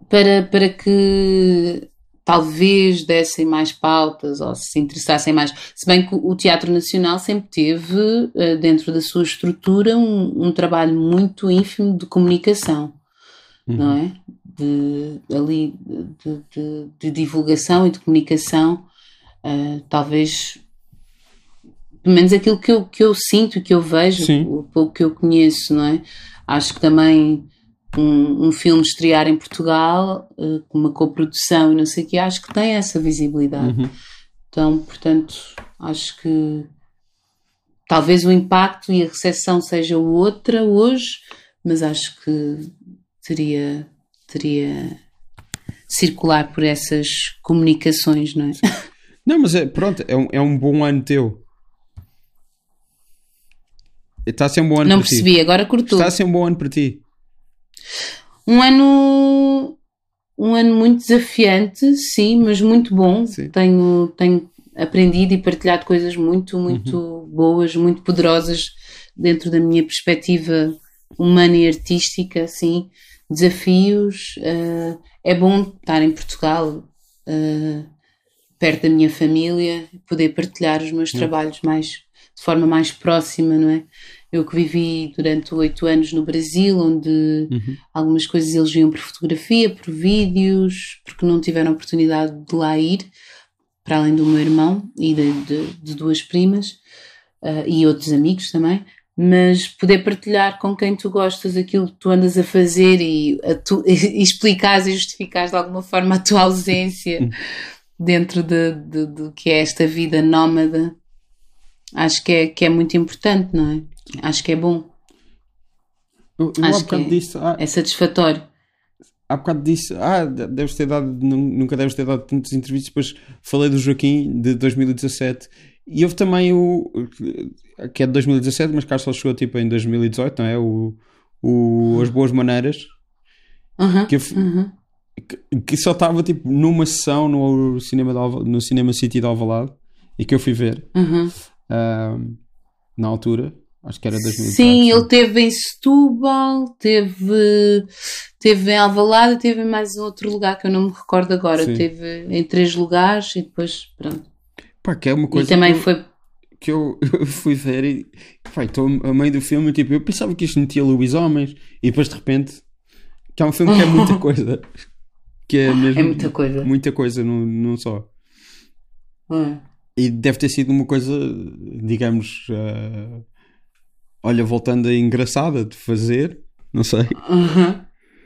para, para que talvez dessem mais pautas ou se interessassem mais. Se bem que o Teatro Nacional sempre teve, eh, dentro da sua estrutura, um, um trabalho muito ínfimo de comunicação, uhum. não é? De, ali, de, de, de, divulgação e de comunicação, uh, talvez pelo menos aquilo que eu, que eu sinto, que eu vejo, o pouco que eu conheço, não é? Acho que também um, um filme estrear em Portugal, uh, com uma coprodução e não sei o que, acho que tem essa visibilidade. Uhum. Então, portanto, acho que talvez o impacto e a recepção seja outra hoje, mas acho que teria, teria circular por essas comunicações, não é? Não, mas é, pronto, é um, é um bom ano teu. Está a ser um bom ano Não para percebi, ti. agora cortou. Está a ser um bom ano para ti. Um ano um ano muito desafiante, sim, mas muito bom. Sim. Tenho, tenho aprendido e partilhado coisas muito, muito uhum. boas, muito poderosas dentro da minha perspectiva humana e artística, sim. Desafios. Uh, é bom estar em Portugal, uh, perto da minha família, poder partilhar os meus uhum. trabalhos mais de forma mais próxima, não é? Eu que vivi durante oito anos no Brasil, onde uhum. algumas coisas eles viam por fotografia, por vídeos, porque não tiveram oportunidade de lá ir, para além do meu irmão e de, de, de duas primas uh, e outros amigos também. Mas poder partilhar com quem tu gostas aquilo que tu andas a fazer e, a tu, <laughs> e explicares e justificares de alguma forma a tua ausência uhum. dentro de, de, de que é esta vida nómada, acho que é, que é muito importante, não é? Acho que é bom. Eu, eu Acho que é, ah, é satisfatório. Há bocado disse, ah, deves ter dado, nunca deves ter dado tantas entrevistas. Depois falei do Joaquim de 2017 e houve também o que é de 2017, mas cá só chegou tipo em 2018, não é? O, o As Boas Maneiras uh -huh, que, eu, uh -huh. que, que, só estava tipo numa sessão no cinema, de, no cinema City de Alvalade e que eu fui ver uh -huh. uh, na altura Acho que era 2004. Sim, ele teve em Setúbal, teve, teve em Alvalade, teve em mais um outro lugar que eu não me recordo agora. Sim. Teve em três lugares e depois, pronto. Pá, que é uma coisa e também que, eu, foi... que eu, <laughs> eu fui ver e pá, estou a meio do filme tipo, eu pensava que isto metia lobisomens e depois de repente que é um filme que é muita <laughs> coisa. Que é mesmo é muita coisa. Muita coisa num, num só. Hum. E deve ter sido uma coisa, digamos... Uh, olha, voltando a engraçada de fazer, não sei. Uhum.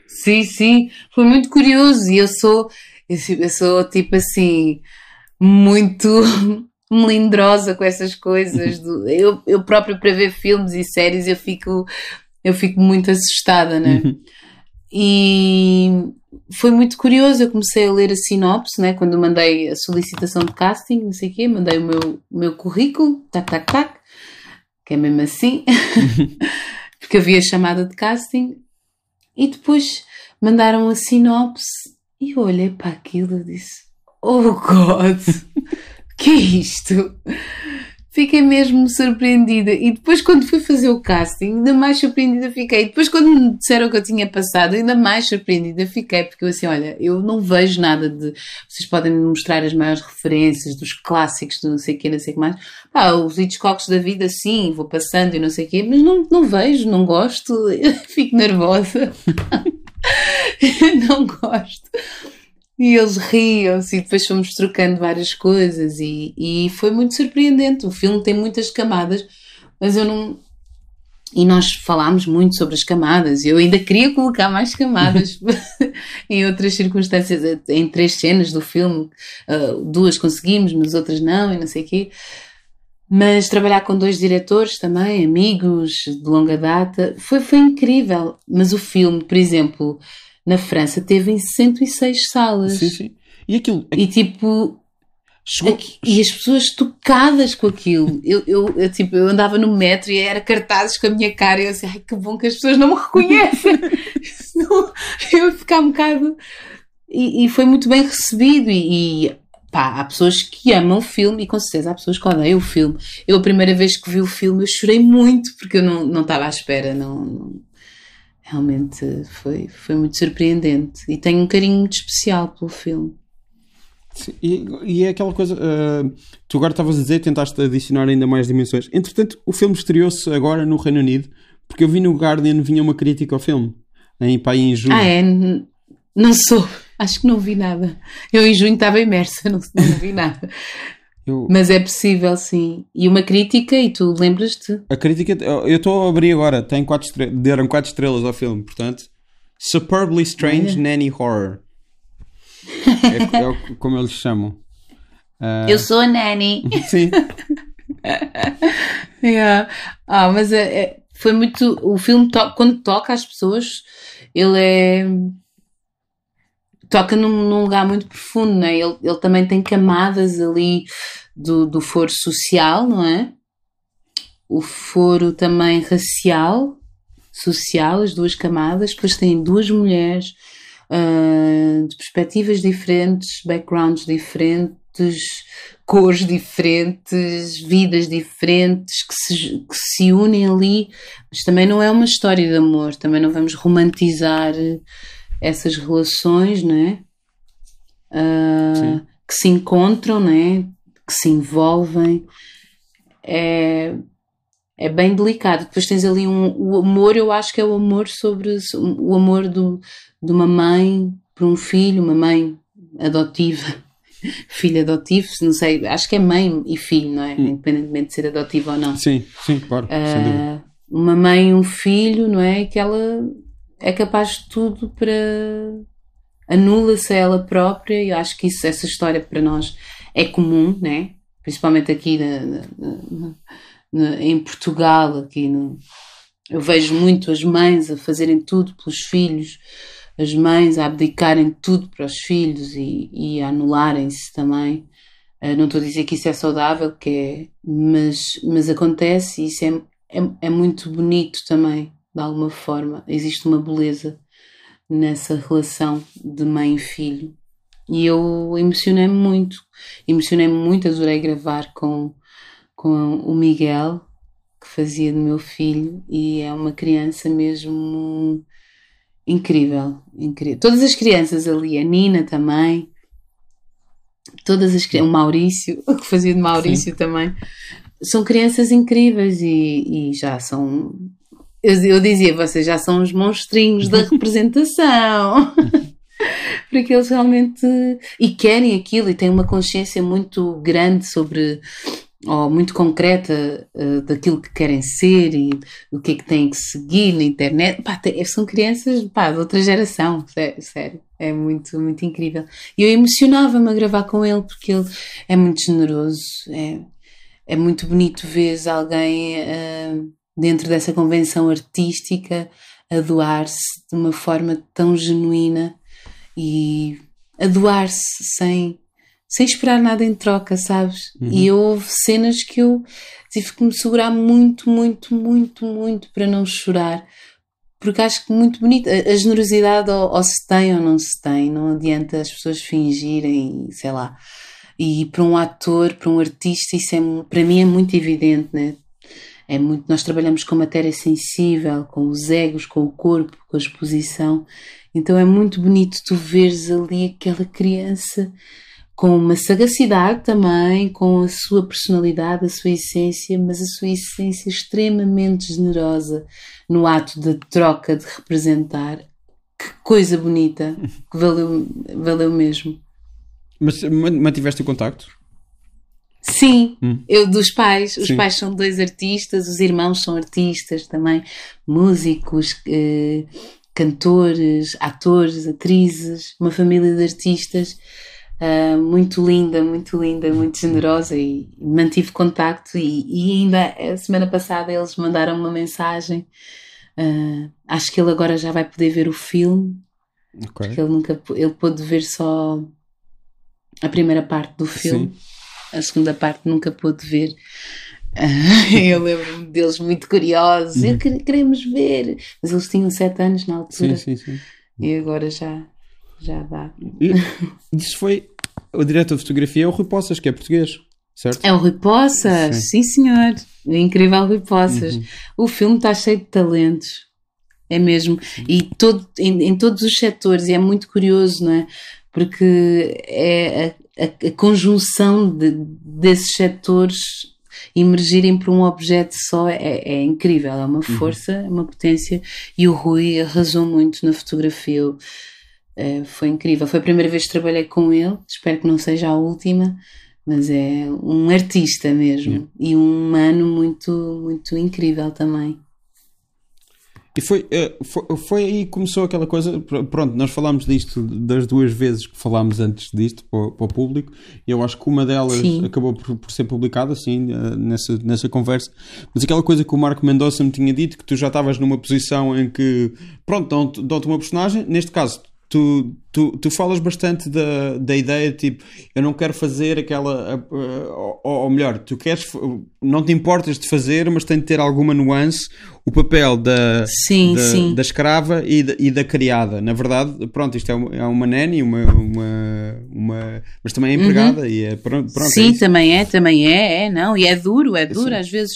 Sim, sim, foi muito curioso e eu sou, eu sou tipo assim, muito <laughs> melindrosa com essas coisas. Do, eu, eu próprio para ver filmes e séries eu fico, eu fico muito assustada, né? Uhum. E foi muito curioso, eu comecei a ler a sinopse, né? Quando mandei a solicitação de casting, não sei o quê, mandei o meu, o meu currículo, tac, tac, tac, que é mesmo assim, <laughs> porque havia chamada de casting, e depois mandaram a sinopse e eu olhei para aquilo e disse: Oh God, <laughs> que é isto? Fiquei mesmo surpreendida. E depois, quando fui fazer o casting, ainda mais surpreendida fiquei. E depois, quando me disseram que eu tinha passado, ainda mais surpreendida fiquei, porque eu assim, olha, eu não vejo nada de. Vocês podem me mostrar as maiores referências dos clássicos do não sei o que, não sei o que mais. Ah, os Hitchcocks da vida, sim, vou passando e não sei o quê, mas não, não vejo, não gosto, <laughs> fico nervosa. <laughs> não gosto. E eles riam-se e depois fomos trocando várias coisas e, e foi muito surpreendente. O filme tem muitas camadas, mas eu não. E nós falámos muito sobre as camadas. Eu ainda queria colocar mais camadas <laughs> <laughs> em outras circunstâncias, em três cenas do filme. Uh, duas conseguimos, mas outras não, e não sei o quê. Mas trabalhar com dois diretores também, amigos de longa data, foi, foi incrível. Mas o filme, por exemplo, na França teve em 106 salas. Sim, sim. E aquilo. E tipo. Chegou... E as pessoas tocadas com aquilo. <laughs> Eu, eu, eu, tipo, eu andava no metro e era cartazes com a minha cara e eu assim, ai que bom que as pessoas não me reconhecem. <laughs> Senão eu ia ficar um bocado. E, e foi muito bem recebido. E, e pá, há pessoas que amam o filme e com certeza há pessoas que odeiam o filme. Eu, a primeira vez que vi o filme, eu chorei muito porque eu não, não estava à espera. Não, não realmente foi, foi muito surpreendente e tenho um carinho muito especial pelo filme. Sim, e, e, é aquela coisa, uh, tu agora estavas a dizer, tentaste adicionar ainda mais dimensões. Entretanto, o filme estreou-se agora no Reino Unido, porque eu vi no Guardian, vinha uma crítica ao filme, em, pá, em junho. Ah, é? Não sou, acho que não vi nada. Eu em junho estava imersa, não, não vi nada. Eu... Mas é possível, sim. E uma crítica, e tu lembras-te? A crítica, eu estou a abrir agora, tem quatro estrelas, deram 4 estrelas ao filme, portanto. Superbly Strange Nanny Horror. <laughs> é, é, como eles chamam. Uh... Eu sou a Nanny. <laughs> Sim. <laughs> Yeah. Ah, mas é, é, foi muito. O filme, to, quando toca às pessoas, ele é. Toca num, num lugar muito profundo, não é? Ele, ele também tem camadas ali do, do foro social, não é? O foro também racial, social, as duas camadas. Depois tem duas mulheres uh, de perspectivas diferentes, backgrounds diferentes, cores diferentes, vidas diferentes que se, que se unem ali, mas também não é uma história de amor, também não vamos romantizar essas relações, não é? Uh, que se encontram, não é? Que se envolvem. É, é bem delicado. Depois tens ali um, o amor, eu acho que é o amor sobre o amor do, de uma mãe para um filho, uma mãe adotiva <laughs> filho adotivo, não sei, acho que é mãe e filho, não é? Hum. Independentemente de ser adotivo ou não. Sim, sim, claro. Uh, uma mãe e um filho, não é? Que ela é capaz de tudo para. anula-se a ela própria, e acho que isso, essa história para nós é comum, né? Principalmente aqui na, na, na, em Portugal, aqui no, eu vejo muito as mães a fazerem tudo pelos filhos as mães a abdicarem tudo para os filhos e, e a anularem-se também. Uh, não estou a dizer que isso é saudável, que é, mas, mas acontece e isso é, é, é muito bonito também, de alguma forma. Existe uma beleza nessa relação de mãe e filho. E eu emocionei-me muito, emocionei-me muito, adorei gravar com, com o Miguel, que fazia do meu filho, e é uma criança mesmo incrível, incrível. Todas as crianças ali, a Nina também, todas as crianças, o Maurício, <laughs> que fazia de Maurício Sim. também, são crianças incríveis e, e já são. Eu, eu, dizia, vocês já são os monstrinhos da <laughs> representação. <laughs> Porque eles realmente. E querem aquilo e têm uma consciência muito grande sobre ou muito concreta uh, daquilo que querem ser e o que é que têm que seguir na internet. Pá, são crianças pá, de outra geração, sério, sério. É muito, muito incrível. E eu emocionava-me a gravar com ele porque ele é muito generoso, é, é muito bonito ver alguém uh, dentro dessa convenção artística a doar-se de uma forma tão genuína e a doar-se sem sem esperar nada em troca, sabes? Uhum. E houve cenas que eu tive que me segurar muito, muito, muito, muito para não chorar. Porque acho que muito bonito. A, generosidade ou, ou, se tem ou não se tem, não adianta as pessoas fingirem, sei lá. E para um ator, para um artista, isso é, para mim é muito evidente, né? É muito, nós trabalhamos com matéria sensível, com os egos, com o corpo, com a exposição. Então é muito bonito tu veres ali aquela criança com uma sagacidade também, com a sua personalidade, a sua essência, mas a sua essência extremamente generosa no ato da troca de representar. Que coisa bonita, que valeu, valeu mesmo. Mas mantiveste o contacto? Sim, hum. eu dos pais. Os Sim. pais são dois artistas, os irmãos são artistas também, músicos, eh, cantores, atores, atrizes, uma família de artistas uh, muito linda, muito linda, muito generosa e mantive contacto e, e ainda a semana passada eles mandaram uma mensagem. Uh, acho que ele agora já vai poder ver o filme. Okay. Porque ele nunca ele pôde ver só a primeira parte do filme. Sim. A segunda parte nunca pôde ver. Uh, <laughs> eu lembro-me deles muito curiosos. Uhum. queremos ver. Mas eles tinham sete anos na altura. Sim, sim, sim. E agora já, já dá. Isso foi. O diretor de fotografia é o Rui Poças, que é português, certo? É o Rui Poças, sim, sim senhor. O incrível Rui Poças. Uhum. O filme está cheio de talentos. É mesmo. E todo, em, em, todos os setores, e é muito curioso, não é? Porque é a, conjunção de, desses setores emergirem para um objeto só é, é incrível, é uma uhum. força, uhum. é uma potência e o Rui arrasou muito na fotografia. Eu, Uh, foi incrível. Foi a primeira vez que trabalhei com ele, espero que não seja a última, mas é um artista mesmo e um humano muito, muito incrível também. E foi, eh, foi, foi aí que começou aquela coisa. Pronto, nós falámos disto das duas vezes que falámos antes disto para, para o público. E eu acho que uma delas Sim. acabou por, por, ser publicada, assim, nessa, nessa conversa. Mas aquela coisa que o Marco Mendonça me tinha dito, que tu já estavas numa posição em que, pronto, dão-te dão uma personagem. Neste caso, tu, tu, tu falas bastante da, da ideia tipo, eu não quero fazer aquela. Ou, ou, melhor, tu queres. Não te importas de fazer, mas tem de ter alguma nuance o papel da, sim, da, sim. da escrava e da, e da criada. Na verdade, pronto, isto é uma, é uma nene, uma, uma, uma, mas também é empregada uhum. e é pronto. pronto sim, é também é, também é, é, não, e é duro, é duro às vezes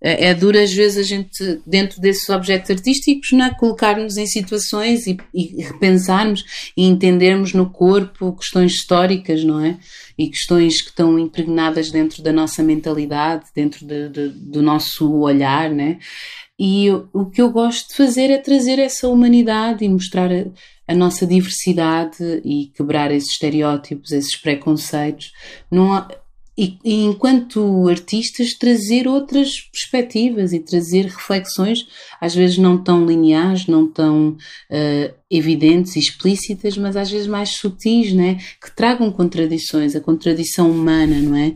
é, é duro às vezes a gente, dentro desses objetos artísticos, né, colocar-nos em situações e, e repensarmos e entendermos no corpo questões históricas, não é? E questões que estão impregnadas dentro da nossa mentalidade, dentro de, de, do nosso olhar, né? E o que eu gosto de fazer é trazer essa humanidade e mostrar a, a nossa diversidade e quebrar esses estereótipos, esses preconceitos. Não há, e, e, enquanto artistas trazer outras perspectivas e trazer reflexões, às vezes não tão lineares, não tão uh, evidentes e explícitas, mas às vezes mais sutis, né? que tragam contradições, a contradição humana, não é?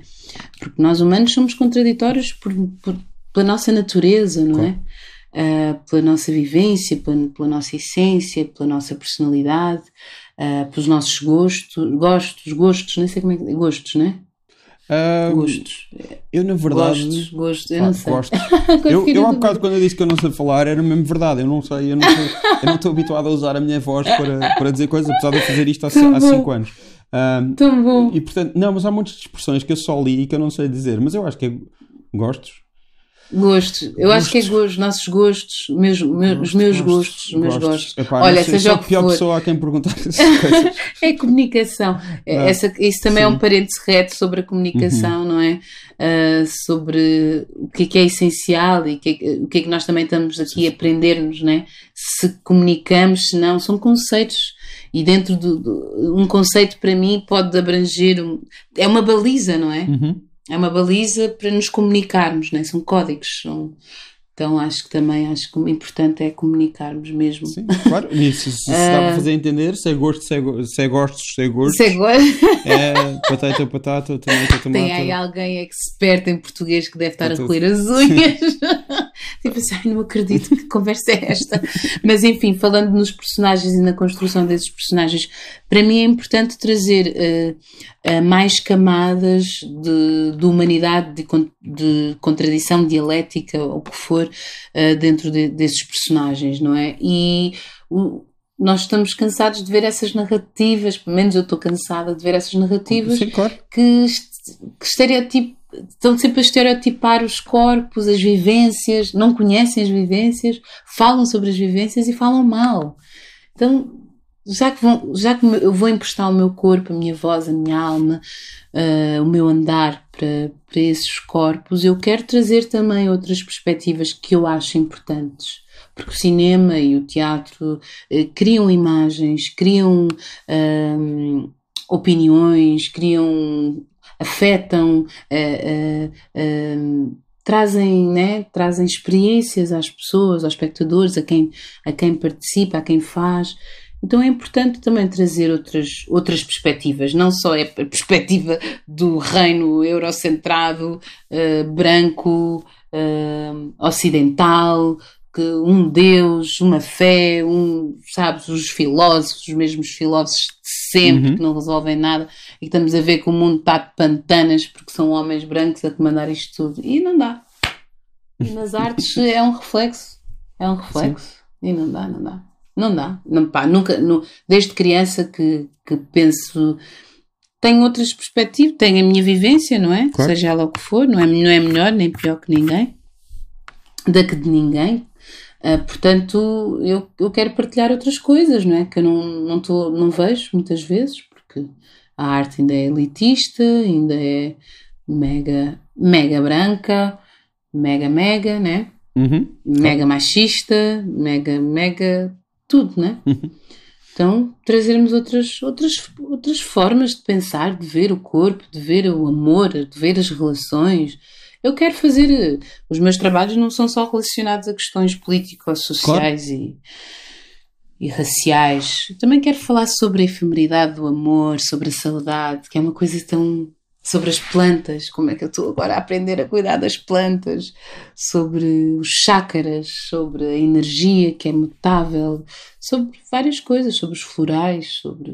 Porque nós humanos somos contraditórios por, por pela nossa natureza, não é? Uh, pela nossa vivência, pela, pela, nossa essência, pela nossa personalidade, uh, pelos nossos gostos, gostos, gostos, nem sei como é que gostos, não é? Uh, gostos. Eu, na verdade. Gostos, gostos, eu não sei. Gosto. <laughs> eu, eu há bocado, quando eu disse que eu não sei falar, era mesmo verdade. Eu não sei, eu não, sou, eu não estou habituado a usar a minha voz para, para dizer coisas, apesar de eu fazer isto há 5 anos. Um, Tão bom. E portanto, não, mas há muitas expressões que eu só li e que eu não sei dizer, mas eu acho que é gostos. Gostos. Eu acho que é gosto, nossos gostos, meus, meus, os meus gostos, os meus gostos. Epá, Olha, seja o que a pior for. pessoa a quem perguntar <laughs> essas coisas. é comunicação. É, essa, isso também Sim. é um parênteses reto sobre a comunicação, uhum. não é? Uh, sobre o que é, que é essencial e que é, o que é que nós também estamos aqui a aprender-nos, né? Se comunicamos, se não, são conceitos. E dentro de um conceito para mim pode abranger, um, é uma baliza, não é? Uhum é uma baliza para nos comunicarmos, né? são códigos. São... Então acho que também acho que o importante é comunicarmos mesmo. Sim, claro. E se, se, se dá para fazer entender, se é gosto, se é, se é gostos, se é gostos. Se é gosto. É patata, patata, tomate, tomate. Tem aí alguém expert em português que deve estar a roer as unhas. <laughs> tipo assim, não acredito que conversa é esta. Mas enfim, falando nos personagens e na construção desses personagens, para mim é importante trazer uh, uh, mais camadas de, de humanidade, de, de, contradição dialética, ou o que for, uh, dentro de, desses personagens, não é? E o, nós estamos cansados de ver essas narrativas, pelo menos eu estou cansada de ver essas narrativas Sim, claro. que, que estereotip, estão sempre a estereotipar os corpos, as vivências, não conhecem as vivências, falam sobre as vivências e falam mal. Então, já que, vão, já que eu vou emprestar o meu corpo, a minha voz, a minha alma, uh, o meu andar para, para esses corpos, eu quero trazer também outras perspectivas que eu acho importantes. Porque o cinema e o teatro uh, criam imagens, criam uh, opiniões, criam. Afetam. trazem, né, trazem experiências às pessoas, aos espectadores, a quem, a quem participa, a quem faz. Então é importante também trazer outras, outras perspectivas, não só a perspectiva do reino eurocentrado, uh, branco, uh, ocidental, que um Deus, uma fé, um, sabes, os filósofos, os mesmos filósofos de sempre uhum. que não resolvem nada e estamos a ver que o mundo está de pantanas porque são homens brancos a comandar isto tudo. E não dá. E nas artes <laughs> é um reflexo. É um reflexo. Sim. E não dá, não dá. Não dá. Não, pá, nunca, não, desde criança que, que penso. Tenho outras perspectivas, tenho a minha vivência, não é? Claro. Seja ela o que for, não é, não é melhor nem pior que ninguém, da que de ninguém. Uh, portanto, eu, eu quero partilhar outras coisas, não é? Que eu não, não, tô, não vejo muitas vezes, porque a arte ainda é elitista, ainda é mega, mega branca, mega, mega, né? Uhum. Mega machista, mega, mega tudo, né? Uhum. Então, trazermos outras, outras, outras formas de pensar, de ver o corpo, de ver o amor, de ver as relações eu quero fazer. Os meus trabalhos não são só relacionados a questões político-sociais claro. e, e raciais. Também quero falar sobre a efemeridade do amor, sobre a saudade, que é uma coisa tão sobre as plantas, como é que eu estou agora a aprender a cuidar das plantas, sobre os chakras, sobre a energia que é mutável, sobre várias coisas, sobre os florais, sobre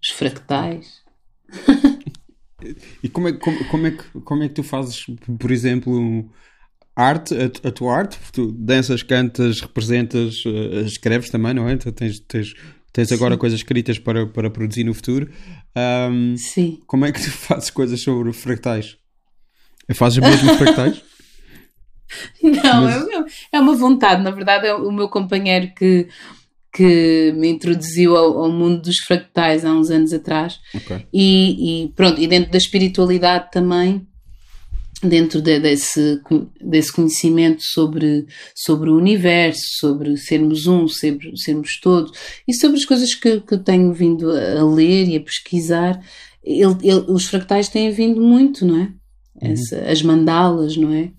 os fractais. <laughs> e como é, como, como, é que, como é que tu fazes, por exemplo, arte, a, a tua arte? Tu danças, cantas, representas, uh, escreves também, não é? tens, tens Tens agora Sim. coisas escritas para, para produzir no futuro. Um, Sim. Como é que tu <laughs> fazes coisas sobre fractais? Fazes <laughs> mesmo fractais? Não, Mas... é, é uma vontade. Na verdade, é o meu companheiro que, que me introduziu ao, ao mundo dos fractais há uns anos atrás. Okay. E, e, pronto, e dentro da espiritualidade também dentro de, desse, desse conhecimento sobre, sobre o universo, sobre sermos um, sobre, sermos todos, e sobre as coisas que, que tenho vindo a, ler e a pesquisar, ele, ele, os fractais têm vindo muito, não é? Uhum. Essa, as mandalas, não é?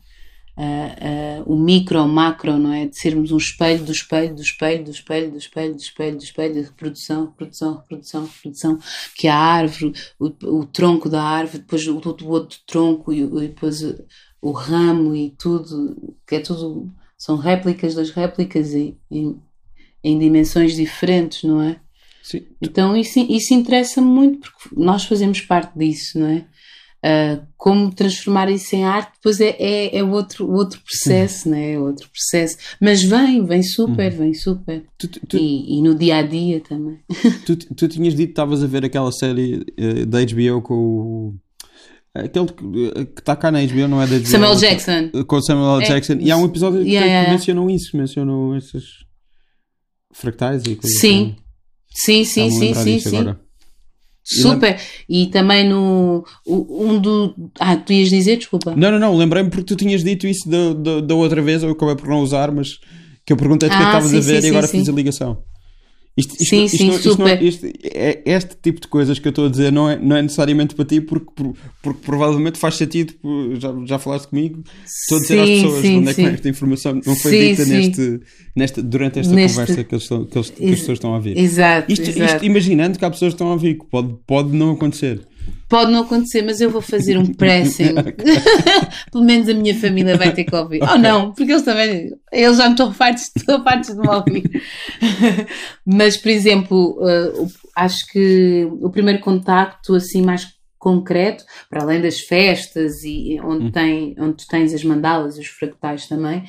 Uh, uh, o micro, o macro, não é? De sermos um espelho do espelho, do espelho, do espelho, do espelho, do espelho, do espelho, de reprodução, reprodução, reprodução, reprodução, que a árvore, o, o tronco da árvore, depois o, o outro tronco e, e depois o, o, ramo e tudo, que é tudo, são réplicas das réplicas e, e em dimensões diferentes, não é? Sim. Então isso, isso interessa muito porque nós fazemos parte disso, não é? Uh, como transformar isso em arte, depois é, é, é outro, outro processo, uhum. né? É outro processo. Mas vem, vem super, uhum. vem super. Tu, tu, e, e, no dia a dia também. <laughs> Tu, tu tinhas dito que estavas a ver aquela série uh, da HBO com o. Aquele que está cá na HBO, não é da HBO? Samuel Jackson. Com Samuel é, Jackson. E há um episódio yeah, que, yeah. mencionam isso, mencionam esses fractais e coisas Sim. Assim. Sim, sim, sim, sim, sim. Agora. Super! E, também no. Um do. Ah, tu ias dizer, desculpa. Não, não, não, lembrei-me porque tu tinhas dito isso da, da, da outra vez, eu acabei por não usar, mas que eu perguntei-te o que é que ah, estavas a ver sim, e agora sim, fiz a ligação. Isto, isto, sim, isto, sim, super. Este, é, este tipo de coisas que eu estou a dizer não é, não é necessariamente para ti, porque, porque provavelmente faz sentido, já, já falaste comigo, estou a dizer sim, às pessoas sim, onde é que vem esta informação, não foi dita neste, neste, durante esta neste... conversa que, eles estão, que, eles, que as pessoas estão a ouvir. Exato, isto, exato. imaginando que há pessoas que estão a ouvir, que pode, pode não acontecer. Pode não acontecer, mas eu vou fazer um pressing. <laughs> <laughs> Pelo menos a minha família vai ter que ouvir. Ou não, porque eles também. Eles já me estão fartos, <laughs> estão fartos de me ouvir. mas, por exemplo, uh, acho que o primeiro contacto assim mais concreto, para além das festas e onde, hum. tem, onde tens as mandalas e os fractais também,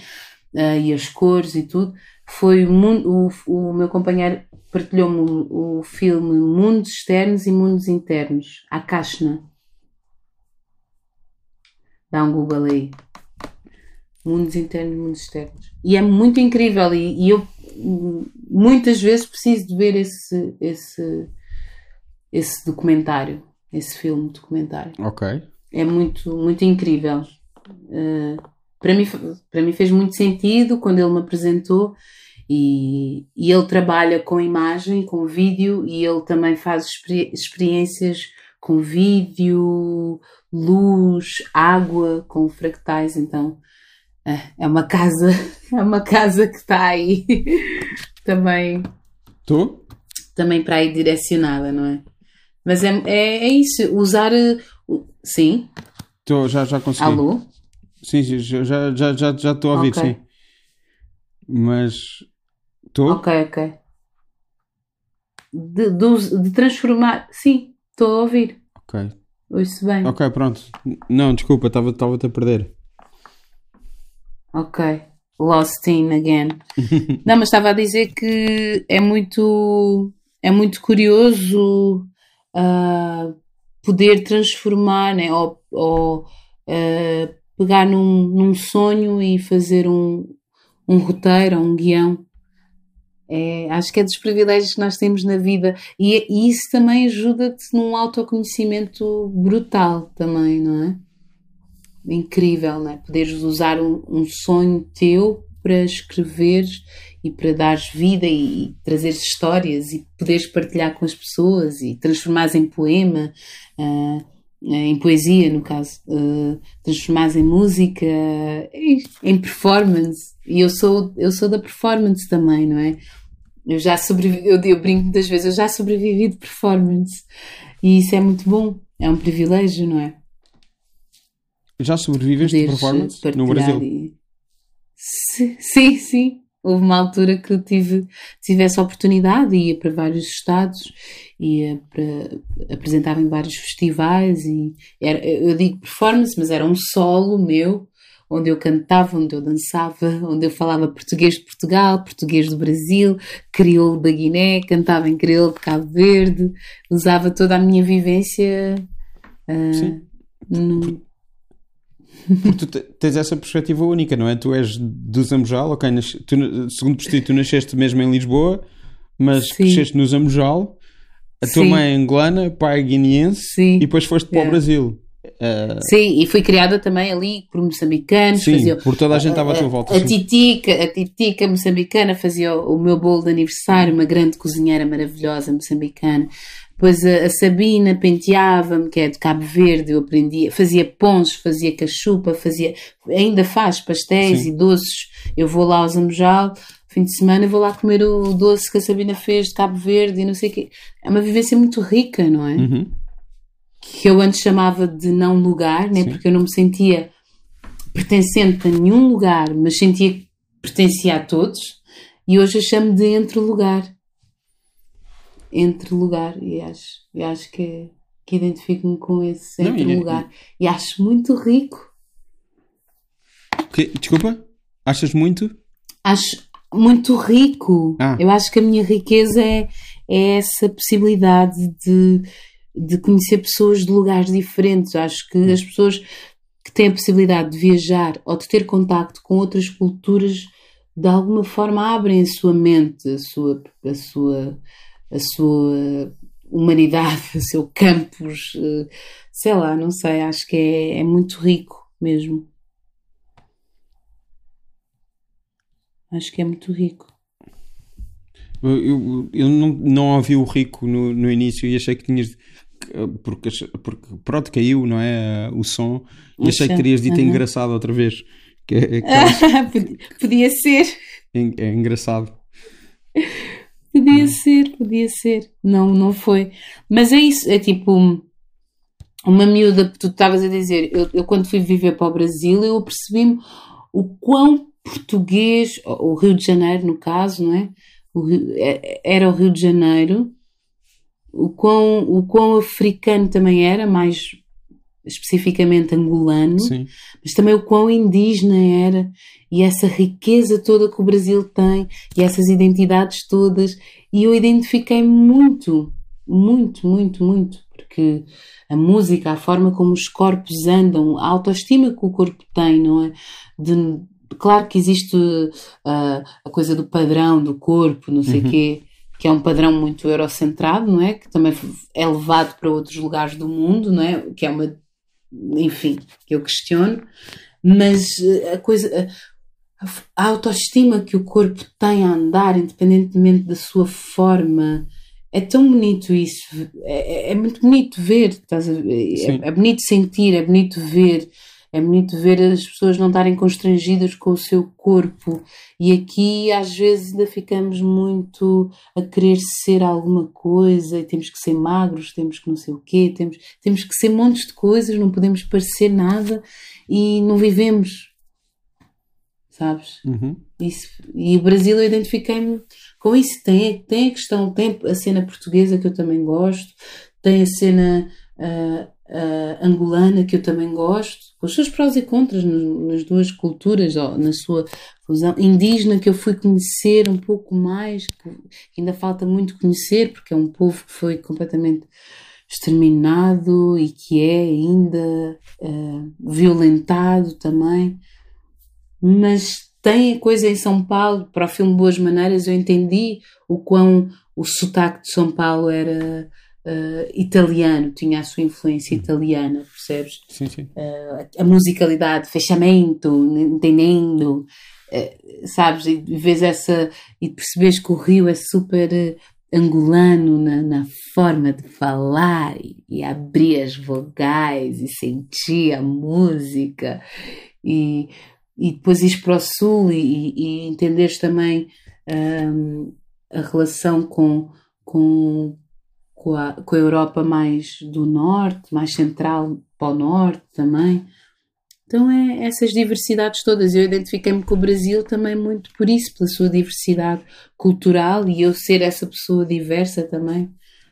uh, e as cores e tudo, foi o, o, o meu companheiro partilhou-me o, filme Mundos Externos e Mundos Internos, a Kashna. Dá um Google aí. Mundos Internos e Mundos Externos. E é muito incrível e, e, eu muitas vezes preciso de ver esse, esse, esse documentário, esse filme documentário. Ok. É muito, muito incrível. Uh, para, mim, para mim fez muito sentido quando ele me apresentou e, e, ele trabalha com imagem, com vídeo, e ele também faz experi experiências com vídeo, luz, água, com fractais. Então é, é uma casa, <laughs> é uma casa que está aí <laughs> também. Tu? Também para aí direcionada, não é? Mas é, é, é isso, usar. Sim. Tô, já, já consegui. Alô? Sim, já estou já, já, já a ouvir, okay. sim. Mas Estou? Ok, ok. De, de, de, transformar. Sim, estou a ouvir. Ok. Ouço bem. Ok, pronto. Não, desculpa, estava-te a perder. Ok. Lost in again. <laughs> Não, mas estava a dizer que é muito. É muito curioso uh, poder transformar, né? Ou, ou uh, pegar num, num sonho e fazer um, um roteiro, um guião é, acho que é dos privilégios que nós temos na vida e, e isso também ajuda-te num autoconhecimento brutal também, não é? Incrível, não é? Poderes usar um, um sonho teu para escrever e para dares vida e, e trazeres histórias e poderes partilhar com as pessoas e transformares em poema. Uh, em poesia, no caso, uh, transformados em música, em performance. E eu sou, eu sou da performance também, não é? Eu já sobrevivi, eu, eu brinco muitas vezes, eu já sobrevivi de performance. E isso é muito bom, é um privilégio, não é? Já sobreviveste de performance no Brasil? E... Sim, sim. Houve uma altura que eu tive, tive essa oportunidade ia para vários estados, ia para, apresentava em vários festivais e era, eu digo performance, mas era um solo meu, onde eu cantava, onde eu dançava, onde eu falava português de Portugal, português do Brasil, crioulo da Guiné, cantava em crioulo de Cabo Verde, usava toda a minha vivência uh, no, porque tu tens essa perspectiva única, não é? Tu és do Zambojal, ok? Nas, tu, segundo percebi, tu nasceste mesmo em Lisboa, mas Sim. cresceste no Zambojal. A tua Sim. mãe é angolana, pai é guineense Sim. e depois foste para o Brasil. Uh... Sim, e fui criada também ali por moçambicanos. Sim, fazia, por toda a gente estava à tua volta. A, a titica, a titica moçambicana fazia o, o, meu bolo de aniversário, uma grande cozinheira maravilhosa moçambicana. Depois a, a Sabina penteava-me, que é de Cabo Verde, eu aprendia, fazia pons, fazia cachupa, fazia, ainda faz pastéis Sim. e doces. Eu vou lá ao Zambojal, fim de semana vou lá comer o doce que a Sabina fez de Cabo Verde e não sei o quê. É uma vivência muito rica, não é? Uhum. Que eu antes chamava de não lugar, né? porque eu não me sentia pertencente a nenhum lugar, mas sentia que pertencia a todos. E hoje eu chamo de entre lugar entre lugar e acho, e acho que, que identifico-me com esse entre Não, lugar e, e acho muito rico. Que, desculpa? Achas muito? Acho muito rico. Ah. Eu acho que a minha riqueza é, é essa possibilidade de, de conhecer pessoas de lugares diferentes. Acho que as pessoas que têm a possibilidade de viajar ou de ter contacto com outras culturas de alguma forma abrem a sua mente, a sua, a sua a sua humanidade, <laughs> o seu campus, eh, sei lá, não sei, acho que é, é muito rico mesmo. Acho que é muito rico. Eu, eu, eu não, não ouvi o rico no, no início e achei que tinhas. Porque, porque pronto, caiu, não é? O som. E achei que terias dito uhum. engraçado outra vez. Que é, <laughs> que Podia ser. É, é engraçado. Podia ser, podia ser. Não, não foi. Mas é isso, é tipo uma miúda que tu estavas a dizer. Eu, eu, quando fui viver para o Brasil, eu percebi-me o quão português, o Rio de Janeiro no caso, não é? O Rio, é, era o Rio de Janeiro, o quão, o quão africano também era, mais especificamente angolano, Sim. mas também o quão indígena era e essa riqueza toda que o Brasil tem e essas identidades todas. E eu identifiquei muito, muito, muito, muito, porque a música, a forma como os corpos andam, a autoestima que o corpo tem, não é? De, claro que existe uh, a coisa do padrão do corpo, não sei o uhum. quê, que é um padrão muito eurocentrado, não é? Que também é levado para outros lugares do mundo, não é? Que é uma enfim, que eu questiono, mas eh, a coisa, a autoestima que o corpo tem a andar, independentemente da sua forma, é tão bonito isso. É, é, é muito bonito ver, estás a ver? É, é, bonito sentir, é bonito ver. É bonito ver as pessoas não estarem constrangidas com o seu corpo. E aqui, às vezes, ainda ficamos muito a querer ser alguma coisa e temos que ser magros, temos que não sei o quê, temos, temos que ser montes de coisas, não podemos parecer nada e não vivemos. Sabes? Uhum. Isso, e o Brasil eu identifiquei-me com isso. Tem, tem a questão, tem a cena portuguesa que eu também gosto, tem a cena. Uh, uh, angolana, que eu também gosto, com os seus prós e contras nas duas culturas, ou na sua fusão, indígena, que eu fui conhecer um pouco mais, que ainda falta muito conhecer, porque é um povo que foi completamente exterminado e que é ainda uh, violentado também. Mas tem coisa em São Paulo, para o filme Boas Maneiras, eu entendi o quão o sotaque de São Paulo era uh, italiano, tinha a sua influência uhum. italiana, percebes? Sim, sim. Uh, a musicalidade, fechamento, entendendo, uh, sabes? E vês essa. e percebes que o Rio é super angolano na, na forma de falar e, e, abrir as vogais e sentir a música e, e depois ir para o sul e, e entenderes também um, a relação com, com, com, a, com a Europa mais do norte, mais central para o norte também. Então é essas diversidades todas. Eu identifiquei-me com o Brasil também muito por isso, pela sua diversidade cultural e eu ser essa pessoa diversa também.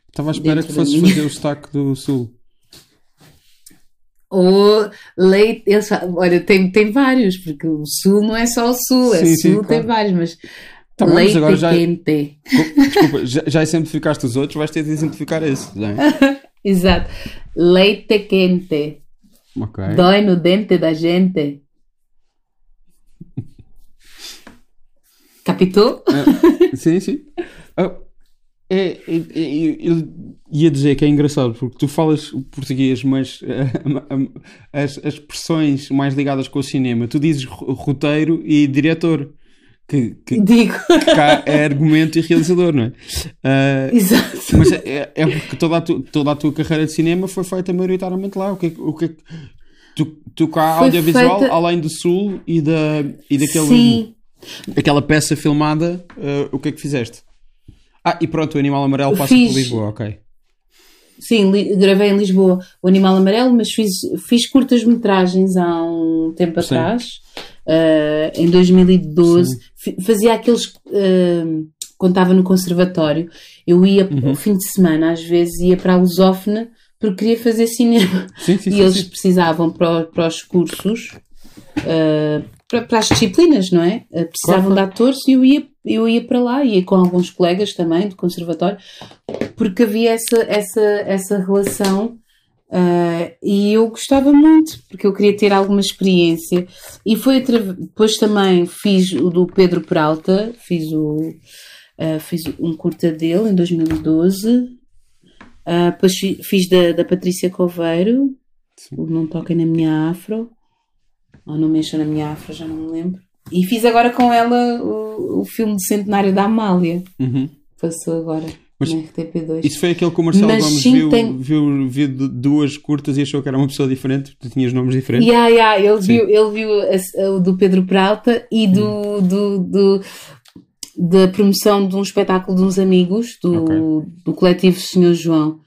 Estava à espera que fosses fazer o sotaque do Sul. <laughs> Ou leite, eles, olha, tem, tem vários, porque o Sul não é só o Sul, é sim, Sul, sim, claro. tem vários, mas tá bem, leite agora já, quente. Desculpa, já, já exemplificaste os outros, vais ter de exemplificar esse. É? <laughs> Exato. Leite quente. Okay. Dói no dente da gente. Captou? Uh, sim, sim. Uh, <laughs> é, é, é, eu ia dizer que é engraçado porque tu falas português, mas uh, as, as expressões mais ligadas com o cinema, tu dizes roteiro e diretor. Que, que, Digo. que cá é argumento e realizador, não é? Uh, Exato. Mas é, é, porque toda a, tu, toda a tua carreira de cinema foi feita maioritariamente lá. O que, o que tu, tu cá foi audiovisual, feita... além do Sul e, da, e daquele. Sim. Aquela peça filmada, uh, o que é que fizeste? Ah, e pronto, o Animal Amarelo passa fiz... por Lisboa, ok. Sim, li, gravei em Lisboa o Animal Amarelo, mas fiz, fiz curtas metragens há um tempo Sim. atrás, uh, em 2012. Fazia aqueles. Uh, quando estava no conservatório, eu ia uhum. fim de semana, às vezes, ia para a Lusófona porque queria fazer cinema. Sim, sim, e sim, eles precisavam para, para os cursos, uh, para, para, as disciplinas, não é? Uh, precisavam claro. de atores e eu ia, eu ia para lá, ia com alguns colegas também do conservatório, porque havia essa, essa, essa relação. Uh, e eu gostava muito, porque eu queria ter alguma experiência. E foi depois também fiz o do Pedro Peralta, fiz, o, uh, fiz um curta dele em 2012. Uh, depois fiz da, da Patrícia Coveiro, Sim. o Não Toquem na Minha Afro, ou Não Mexam na Minha Afro, já não me lembro. E fiz agora com ela o, o filme de centenário da Amália. Uhum. Passou agora. Mas na RTP2. Isso foi aquele que o Marcelo Mas Gomes viu, tem... viu, viu, duas curtas e achou que era uma pessoa diferente, tu tinhas nomes diferentes. Yeah, yeah, ele, viu, ele viu o do Pedro Peralta e do, hum. do, do, da promoção de um espetáculo de uns amigos do, okay. do coletivo Senhor João.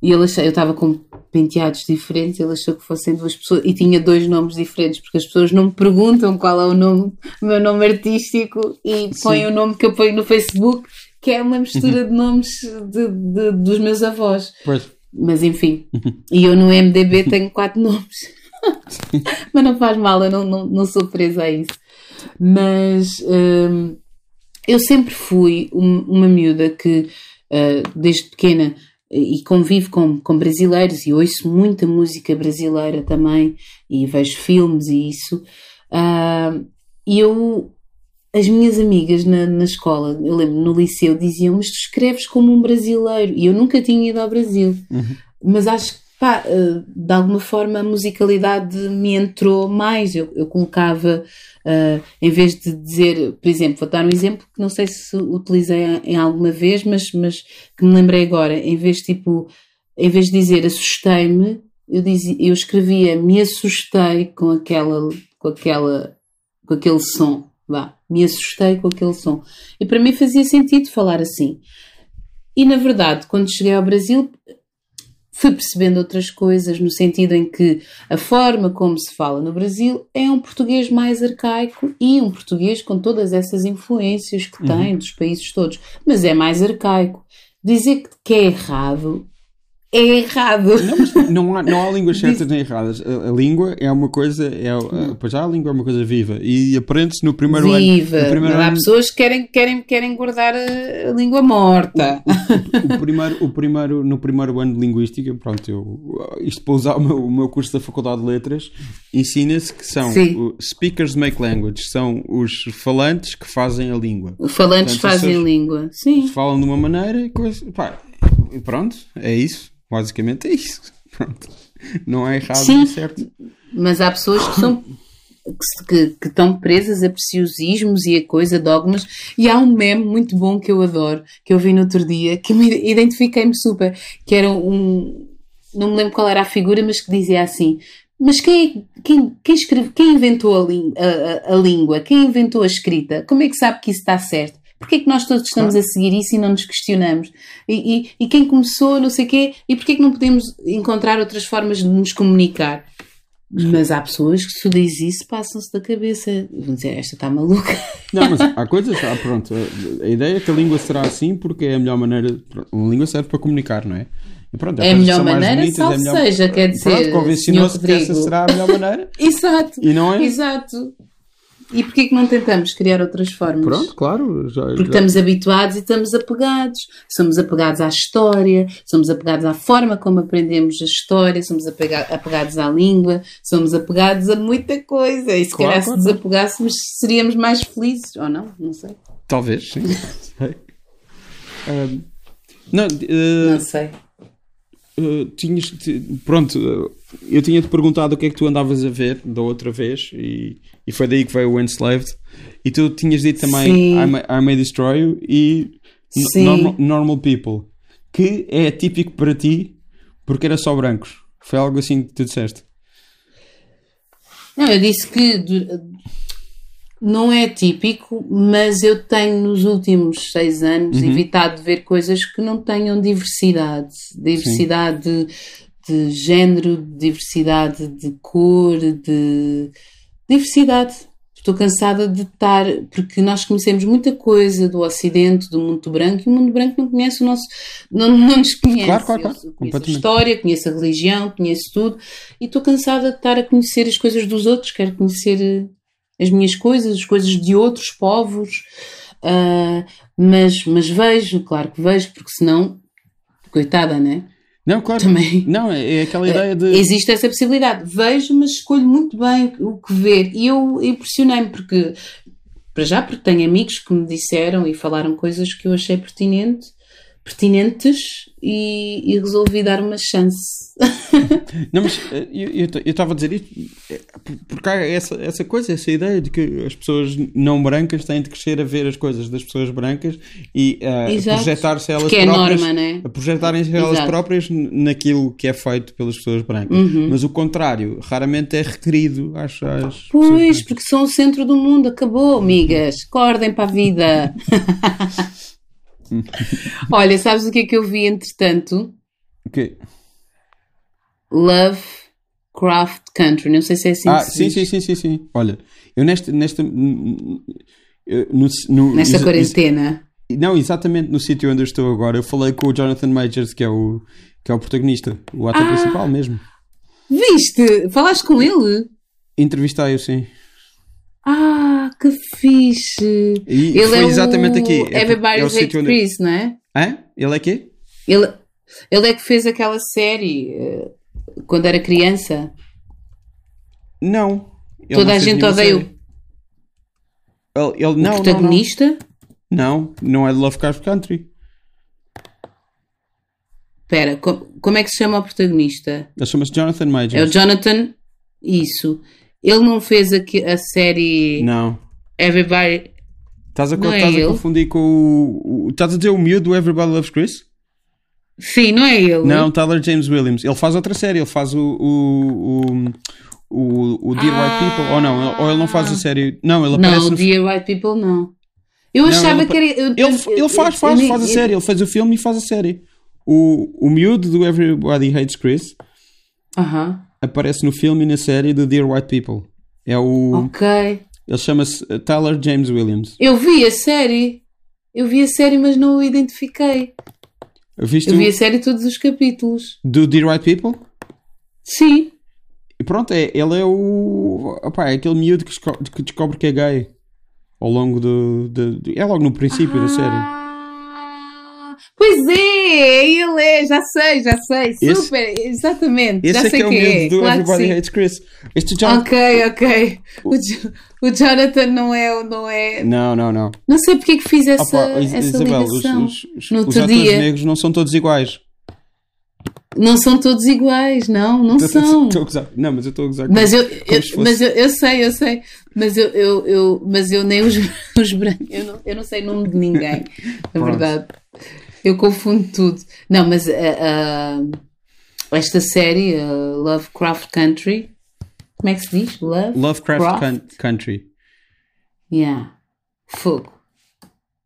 E ele achou, eu estava com penteados diferentes, ele achou que fossem duas pessoas e tinha dois nomes diferentes, porque as pessoas não me perguntam qual é o nome, o meu nome artístico e põem o nome que eu ponho no Facebook que é uma mistura de nomes de, de, dos meus avós. Pois. Mas enfim, e eu no MDB tenho quatro <laughs> nomes. Mas não faz mal, eu não, não, não sou presa a isso. Mas hum, eu sempre fui uma miúda que, uh, desde pequena, e convivo com, com brasileiros e ouço muita música brasileira também e vejo filmes e isso. Uh, eu as minhas amigas na, na escola, eu lembro no liceu, diziam: Mas tu escreves como um brasileiro. E eu nunca tinha ido ao Brasil. Uhum. Mas acho que, pá, eh, de alguma forma a musicalidade me entrou mais. Eu, eu colocava, uh, em vez de dizer, por exemplo, vou dar um exemplo que não sei se utilizei em alguma vez, mas, mas que me lembrei agora. Em vez, tipo, em vez de dizer assustei-me, eu, dizia, eu escrevia me assustei com aquela, com aquela, com aquele som. Vá, me assustei com aquele som. E para mim fazia sentido falar assim. E na verdade, quando cheguei ao Brasil, fui percebendo outras coisas, no sentido em que a forma como se fala no Brasil é um português mais arcaico e um português com todas essas influências que tem uhum. dos países todos. Mas é mais arcaico. Dizer que é errado é errado. Não, não, há, não há <laughs> línguas certas nem erradas. A, a, língua é uma coisa, é, pois já a língua é uma coisa viva e aprende-se no primeiro viva. ano. No primeiro há pessoas que querem, querem, querem guardar a, a língua morta. O, o, primeiro, o primeiro, no primeiro ano de linguística, pronto, eu, isto para usar o meu, o meu curso da Faculdade de Letras, ensina-se que são speakers make language, são os falantes que fazem a língua. Os falantes Portanto, fazem a língua, sim. Falam de uma maneira, coisa, pá, pronto, é isso. Basicamente é isso. <laughs> Pronto. Não é errado, Sim, é certo. Mas há pessoas que são que, que, estão presas a preciosismos e a coisa, dogmas. E há um meme muito bom que eu adoro, que eu vi no outro dia, que me identifiquei-me super, que era um. Não me lembro qual era a figura, mas que dizia assim: mas quem, quem, quem, escreve, quem inventou a, a, a, língua? Quem inventou a escrita? Como é que sabe que isso está certo? Porquê é que nós todos estamos a seguir isso e não nos questionamos? E, e, e quem começou, não sei o quê, e porquê é que não podemos encontrar outras formas de nos comunicar? Mas há pessoas que se tu diz isso passam-se da cabeça. Vão dizer, esta está maluca. Não, mas há coisas, ah, pronto. A ideia é que a língua será assim porque é a melhor maneira. Uma língua serve para comunicar, não é? Pronto, é a melhor maneira, bonitas, salvo é melhor... seja, quer dizer. Pronto, convencionou-se que essa será a melhor maneira. <laughs> Exato. E não é? Exato. E porquê que não tentamos criar outras formas? Pronto, claro. Já, Porque já... estamos habituados e estamos apegados. Somos apegados à história, somos apegados à forma como aprendemos a história, somos apegados à língua, somos apegados a muita coisa. E se claro, calhar claro. se desapegássemos seríamos mais felizes, ou não? Não sei. Talvez, sim. <laughs> um, não, uh, não sei. Uh, tinhas, pronto, eu tinha-te perguntado o que é que tu andavas a ver da outra vez e, e foi daí que veio o Enslaved. E tu tinhas dito também I may, I may, Destroy You e normal, normal, People, que é típico para ti porque era só brancos. Foi algo assim que tu disseste. Não, eu disse que não é típico, mas eu tenho nos últimos seis anos uhum. evitado ver coisas que não tenham diversidade. Diversidade de, de, género, diversidade de cor, de diversidade. Estou cansada de estar, porque nós conhecemos muita coisa do Ocidente, do mundo branco, e o mundo branco não conhece o nosso, não, não nos conhece. Claro, claro, claro. Eu conheço a história, conheço a religião, conheço tudo, e estou cansada de estar a conhecer as coisas dos outros, quero conhecer as minhas coisas, as coisas de outros povos, uh, mas, mas vejo, claro que vejo, porque senão, coitada, né? Não, claro. Também. Não, é, é aquela ideia de. Existe essa possibilidade. Vejo, mas escolho muito bem o que ver. E eu impressionei-me, porque, para já, porque tenho amigos que me disseram e falaram coisas que eu achei pertinente pertinentes e, e, resolvi dar uma chance. <laughs> Não, mas eh, eu estava a dizer isto eh, porque há essa, essa coisa, essa ideia de que as pessoas não brancas têm de crescer a ver as coisas das pessoas brancas e uh, projetar-se elas é próprias, norma, né? a projetarem-se elas próprias naquilo que é feito pelas pessoas brancas. Uhum. Mas o contrário, raramente é requerido às, às Pois, porque são o centro do mundo, acabou, amigas. Acordem para a vida. <laughs> <laughs> Olha, sabes o que é que eu vi entretanto? O quê? Love Craft Country. Não sei se é assim ah, sim, sim, sim, sim, sim. Olha, eu nesta. nesta no, no, nesta quarentena. Não, exatamente no sítio onde eu estou agora, eu falei com o Jonathan Majors, que é o, que é o protagonista, o ator ah, principal mesmo. Viste? Falaste com ele? Entrevistei-o, sim. Ah, que fixe! E ele foi é exatamente aqui. É, Everybody's é Hate onde... Chris, não é? Hã? Ele é quê? Ele, ele é que fez aquela série uh, quando era criança. Não. Toda a gente odeia o... Ele, ele, não, o protagonista? Não, não, não é de Lovecraft Country. Espera, com, como é que se chama o protagonista? Ele chama-se Jonathan Majors. É o Jonathan, isso. Ele não fez aqui a série. Não. Everybody. Estás a, não estás é a confundir com o, o. Estás a dizer o miúdo do Everybody Loves Chris? Sim, não é ele. Não, Tyler James Williams. Ele faz outra série, ele faz o. o, o o, o Dear ah. White People, ou não, ou ele não faz a série. Não, ele aparece. Não, no... Dear White People não. Eu não, achava ele, que era. Ele, ele faz, faz, faz a série, ele faz o filme e faz a série. O, o miúdo do Everybody Hates Chris uh -huh. Aparece no filme e na série do Dear White People. É o. Ok. Ele chama-se Tyler James Williams. Eu vi a série. Eu vi a série, mas não o identifiquei. Viste eu vi a série todos os capítulos. Do Dear White People? Sim. E pronto, é, ele é o. É aquele miúdo que, que descobre que é gay. Ao longo do. do, do é logo no princípio ah. da série. Pois é, ele é, já sei, já sei. Esse, Super, exatamente. Esse já é sei que é o medo é. do claro Everybody Hates Chris. Este John... Ok, ok. O, o, Jonathan não é, não é. Não, não, não. Não sei porque é que fiz essa, Opa, essa Isabel, ligação. Os, os, no os atores dia. negros não são todos iguais. Não são todos iguais, não, não são. <laughs> Tô, tô não, mas eu estou a gozar. Mas, eu, eu fosse... mas eu, eu sei, eu sei. Mas eu, eu, eu, mas eu nem os, <laughs> os brancos, eu não, eu não sei o nome de ninguém, na verdade. Eu confundo tudo. Não, mas uh, uh, esta série, uh, Lovecraft Country, como é que se diz? Love Lovecraft Country. Yeah. Fogo.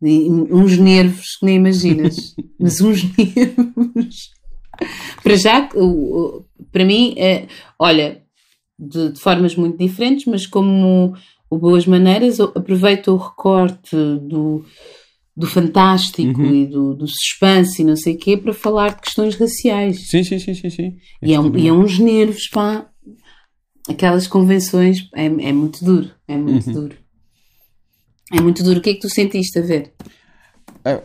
uns nervos que nem imaginas. <laughs> mas uns nervos. Para já, para mim, é, olha, de, de, formas muito diferentes, mas como o Boas Maneiras aproveita o recorte do, do fantástico uhum. e do, do suspense e não sei o quê para falar de questões raciais. Sim, sim, sim, sim. sim. E, é, um, e é uns nervos, pá. Aquelas convenções, é, é muito duro, é muito uhum. duro. É muito duro. O que é que tu sentiste a ver? É,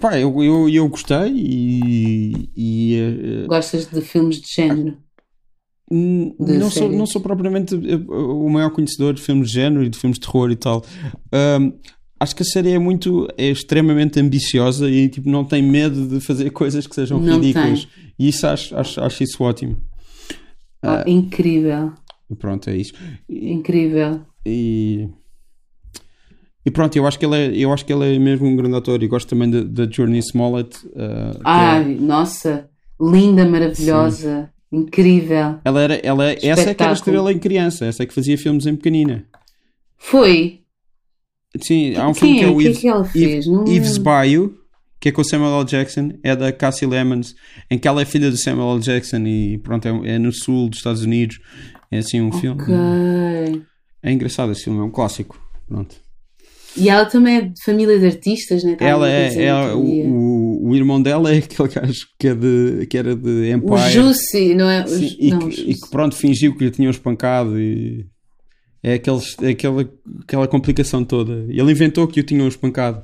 pá, eu, eu, eu gostei e, e. Uh, Gostas de filmes de género? não, sou, não sou propriamente eh, o maior conhecedor de filmes de género e de filmes de terror e tal. Um, acho que a série é muito, é extremamente ambiciosa e tipo, não tem medo de fazer <laughs> coisas que sejam não ridículas. Tem. E isso acho, acho, acho isso ótimo. Oh, uh, incrível. Pronto, é isso. Incrível. E e pronto, eu acho que ele é, eu acho que ele é mesmo um grande ator e gosto também da Journey Smollett. Uh, Ai, é... nossa, linda, maravilhosa, Sim. incrível. Ela era, ela, essa é que era estrela em criança, essa é que fazia filmes em pequenina. Foi? Sim, há um Quem filme que é, é o Yves, que é que Yves Bayou, que é com o Samuel L. Jackson, é da Cassie Lemons, em que ela é filha do Samuel L. Jackson e pronto, é, é no sul dos Estados Unidos. É assim um okay. filme. É engraçado esse filme, é um clássico. Pronto. E ela também é de família de artistas, né? ela é, é o, o, irmão dela é aquele gajo que, é de, que era de Empire. O Jussi, não é? Sim, e, não, que, e, que, pronto, fingiu que lhe tinham espancado e é, aqueles, é aquela, aquela complicação toda. Ele inventou que o tinham espancado.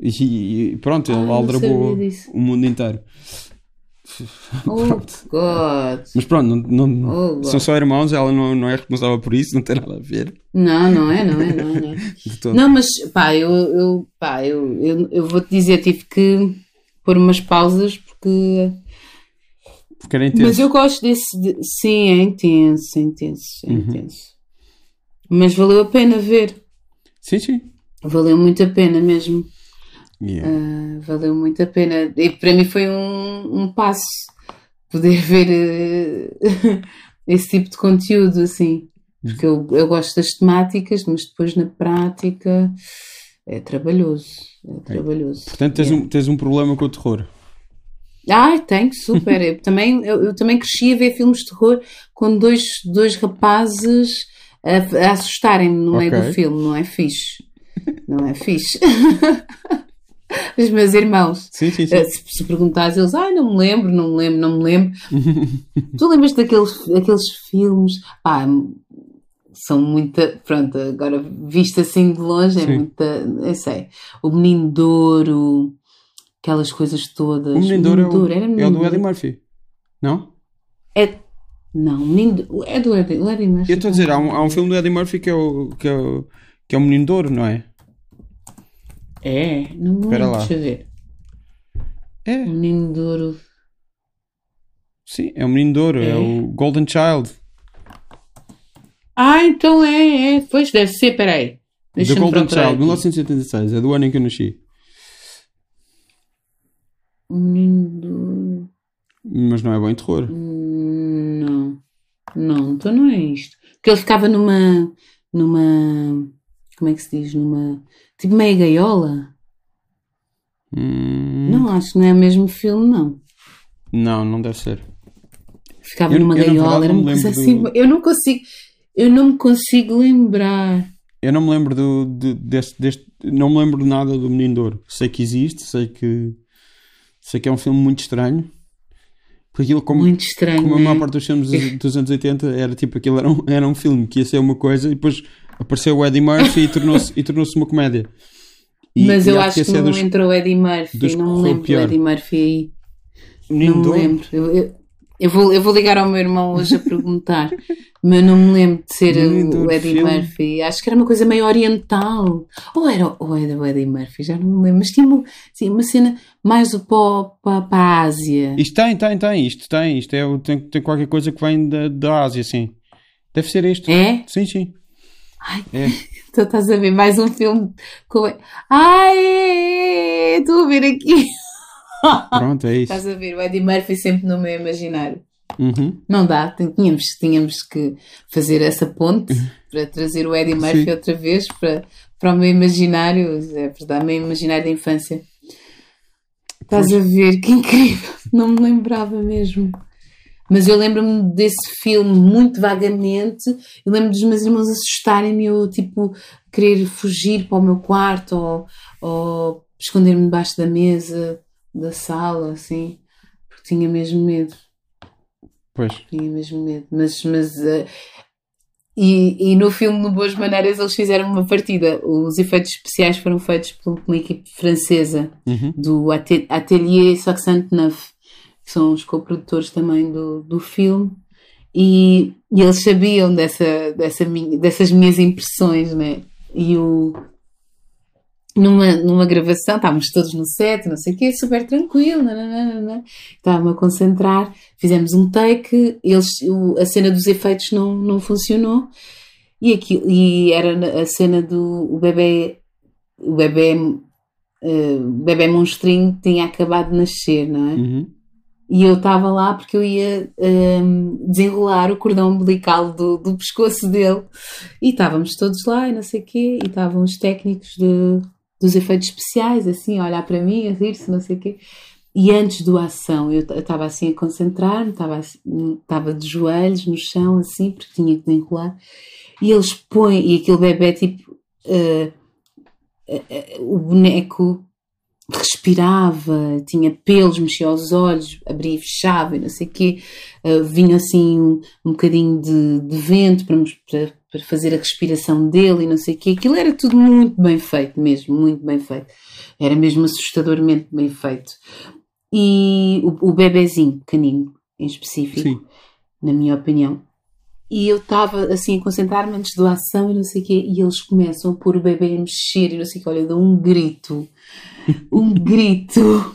E, e pronto, ele ah, aldrabou o mundo inteiro. Oh, <laughs> God. Mas pronto, não, não oh, são só irmãos, ela não, não é responsável por isso, não tem nada a ver. Não, não é, não é, não é. Não, <laughs> não mas pá, eu, eu, pá, eu, eu, eu vou-te dizer, tive que pôr umas pausas porque. Porque era intenso. Mas eu gosto desse. De... Sim, é intenso, é intenso, é uhum. intenso. Mas valeu a pena ver. Sim, sim. Valeu muito a pena mesmo. Yeah. Uh, valeu muito a pena. E para mim foi um, um passo poder <laughs> ver uh, esse tipo de conteúdo assim. Porque eu, eu gosto das temáticas, mas depois na prática é trabalhoso. É trabalhoso. Portanto, tens, yeah. um, tens um problema com o terror. Ai, tenho, super. eu, <laughs> também, eu, eu, também cresci a ver filmes de terror com dois, dois rapazes a, a assustarem-me no okay. meio do filme. Não é fixe. Não é fixe. <laughs> os meus irmãos. Sim, sim, sim. Eh, se, se perguntares, eles, ai, não me lembro, não me lembro, não me lembro. <laughs> tu lembras daqueles aqueles filmes? Pá, são muita. Pronto, agora visto assim de longe é muita. Eu sei. O Menino Douro, aquelas coisas todas. O Menino Douro, é, o, era menino é o do Eddie Murphy, não? É. Não, menino, é do Eddie, Eddie Murphy. Eu estou a dizer, há um, há um filme do Eddie Murphy que é o, que é o, que é o Menino Douro, não é? É, não me lembro, deixa ver. É. O menino de ouro. Sim, é o menino de ouro, é, é o Golden Child. Ah, então é, é. Pois deve ser, peraí. The Golden Child, aqui. 1976, é do ano em que eu nasci. O menino ouro. Mas não é bom terror. Não. Não, então não é isto. Porque ele ficava numa. numa. Como é que se diz? Numa Tipo meia gaiola? Hum... Não, acho que não é o mesmo filme, não. Não, não deve ser. Ficava eu, numa eu, gaiola, era uma coisa assim. Do... Eu não consigo. Eu não me consigo lembrar. Eu não me lembro do, do, deste, deste. Não me lembro nada do Menino de Ouro. Sei que existe, sei que. Sei que é um filme muito estranho. Porque aquilo, como, muito estranho. Como a maior parte dos filmes dos, <laughs> dos anos 80 era tipo aquilo era um, era um filme que ia ser uma coisa e depois apareceu o Eddie Murphy e tornou-se tornou uma comédia. E, Mas eu acho que, que não dos, entrou o Eddie Murphy, não me lembro pior. do Eddie Murphy aí. não me lembro. Eu, eu, Eu vou, eu vou ligar ao meu irmão hoje a <laughs> perguntar, mas não me lembro de ser o, o Eddie filme. Murphy. Acho que era uma coisa meio oriental. Ou era, ou era o Eddie Murphy, já não me lembro. Mas tinha uma, uma cena mais para, para, para a Ásia. Isto tem, tem, tem. Isto tem. Isto é, tem, tem qualquer coisa que vem da, da Ásia, sim. Deve ser isto. É? Sim, sim. Ai, é. <laughs> então estás a ver mais um filme com. Ai, estou a ver aqui. Pronto, é isso. Estás a ver o Eddie Murphy sempre no meu imaginário. Uhum. Não dá, tínhamos, tínhamos que fazer essa ponte uhum. para trazer o Eddie Murphy Sim. outra vez para, para o meu imaginário, é verdade, o meu imaginário da infância. Estás pois. a ver, que incrível, não me lembrava mesmo. Mas eu lembro-me desse filme muito vagamente. Eu lembro dos meus irmãos assustarem-me, eu tipo querer fugir para o meu quarto ou, ou esconder-me debaixo da mesa da sala, assim, porque tinha mesmo medo. Pois. Tinha mesmo medo. Mas, mas uh, e, e no filme No Boas Maneiras eles fizeram uma partida. Os efeitos especiais foram feitos por uma equipe francesa uhum. do Atelier Neuf que são os coprodutores também do, do filme. E, e eles sabiam dessa, dessa minha, dessas minhas impressões, né? E o, numa, numa gravação, estávamos todos no set, não sei o quê, super tranquilo, estava-me a concentrar, fizemos um take, eles, o, a cena dos efeitos não, não funcionou, e, aqui, e era a cena do o bebê, o bebê, uh, bebê monstrinho tinha acabado de nascer, não é? Uhum. E eu estava lá porque eu ia um, ehm, desenrolar o cordão umbilical do, do pescoço dele. E estávamos todos lá e não sei o quê. E estavam os técnicos de, dos efeitos especiais, assim, olhar para mim, a rir-se, não sei o quê. E antes do ação, eu estava assim a concentrar-me, estava assim, de joelhos no chão, assim, porque tinha que desenrolar. E eles põem, e aquele bebê, tipo, uh, uh, uh, o boneco respirava, tinha pelos, mexia os olhos, abria e fechava e não sei o quê. vinha assim um, um bocadinho de, de vento para, para, para fazer a respiração dele e não sei o quê. Aquilo era tudo muito bem feito mesmo, muito bem feito. Era mesmo assustadormente bem feito. E o, o bebezinho pequenino, em específico, Sim. na minha opinião. E eu estava assim a concentrar-me antes da ação e não sei o quê, e eles começam a pôr o bebê a mexer e não sei o quê. Olha, eu dou um grito, um <laughs> grito,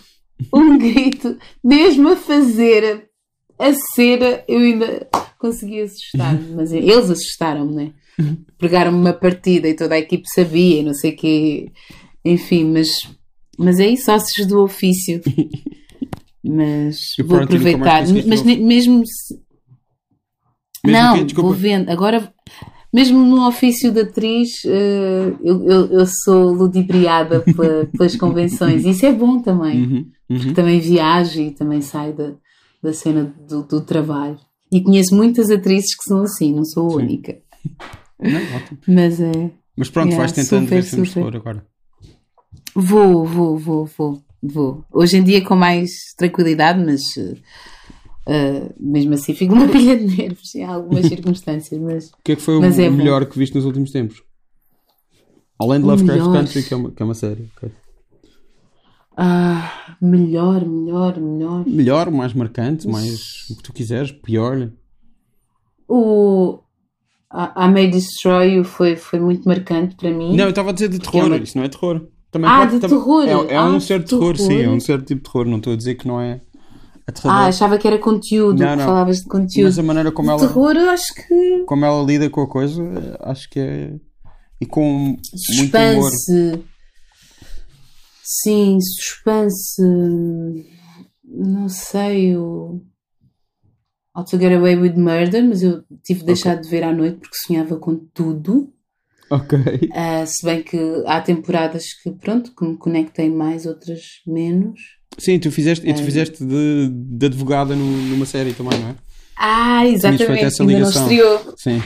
um grito, mesmo a fazer a cera, eu ainda consegui assustar-me, mas eles assustaram-me, né? Pregaram-me uma partida e toda a equipe sabia, não sei o quê, enfim, mas, mas é isso, sócios do ofício. <laughs> Mas vou aproveitar, mas mesmo se... Não, vou vendo. Agora, mesmo no ofício de atriz, uh, eu, eu, eu, sou ludibriada <laughs> pelas convenções. Isso é bom também. Uhum, uhum. Porque também viajo e também saio da, da cena do, do trabalho. E conheço muitas atrizes que são assim, não sou a única. Não, ótimo. Mas é. Mas pronto, yeah, vais tentando super, ver filmes super. de agora. Vou, vou, vou, vou, vou. Hoje em dia com mais tranquilidade, mas uh, mesmo assim fico <laughs> uma pilha de nervos em algumas <laughs> circunstâncias. Mas, o que é que foi o, é melhor bom. que viste nos últimos tempos? Além de Lovecraft Country, que é uma, que é uma série. Okay. Ah, melhor, melhor, melhor. Melhor, mais marcante, mais o que tu quiseres, pior. O a, May Destroy You foi, foi muito marcante para mim. Não, eu estava a dizer de terror, é isso não é terror. Também ah, pode, de também... terror. É, é ah, um certo terror, terror, sim, é um certo tipo de terror. Não estou a dizer que não é. Ah, achava que era conteúdo, não, não. que falavas de conteúdo. Mas a maneira como de ela. terror, eu acho que. Como ela lida com a coisa, acho que é. E com Suspense. muito humor. Sim, suspense. Não sei. O... How to Get Away with Murder, mas eu tive de deixar okay. de ver à noite porque sonhava com tudo. Ok. Uh, se bem que há temporadas que, pronto, que me conectem mais, outras menos. Sim, tu fizeste, tu ah. fizeste de, de advogada no, numa série também, não é? Ah, exatamente, que ainda não estreou. Sim.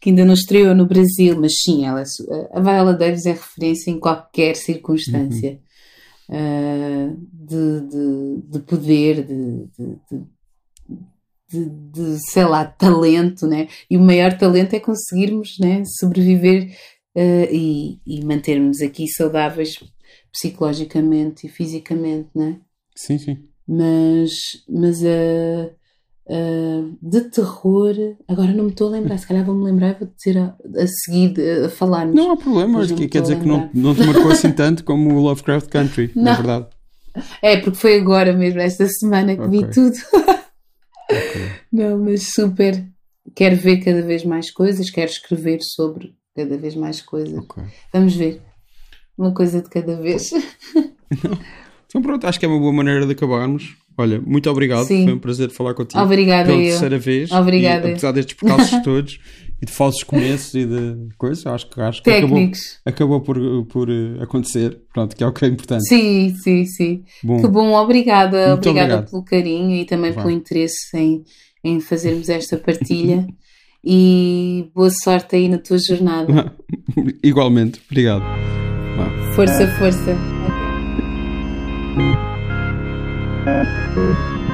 Que ainda não estreou no Brasil, mas sim, ela, a Viola Davis é referência em qualquer circunstância. Uhum uh, de, de, de, poder, de, de, de, sei lá, talento, né? E o maior talento é conseguirmos né, sobreviver uh, e, e mantermos aqui saudáveis psicologicamente e fisicamente, né? Sim, sim. Mas, mas a, uh, de terror. Agora não me estou a lembrar, se calhar vou-me lembrar e vou dizer a, a seguir a falar. Não há problema, mas que quer dizer que não, não te marcou assim <laughs> tanto como o Lovecraft Country, não. na verdade. É, porque foi agora mesmo, esta semana que okay. vi tudo. okay. Não, mas super. Quero ver cada vez mais coisas, quero escrever sobre cada vez mais coisas. Okay. Vamos ver. Uma coisa de cada vez. <laughs> então pronto, acho que é uma boa maneira de acabarmos. Olha, muito obrigado. Sim. Foi um prazer falar contigo. Obrigada, Pela eu. terceira vez. Obrigada. E, apesar destes percalços <laughs> todos e de falsos começos e de coisas, acho, acho que Técnicos. acabou, acabou por, por eh, acontecer. Pronto, que é o que é importante. Sim, sim, sim. Bom, que bom, obrigada. Obrigada obrigado. pelo carinho e também Vai. pelo interesse em, em fazermos esta partilha. <laughs> e boa sorte aí na tua jornada. Igualmente, obrigado. Força, força. Thank you.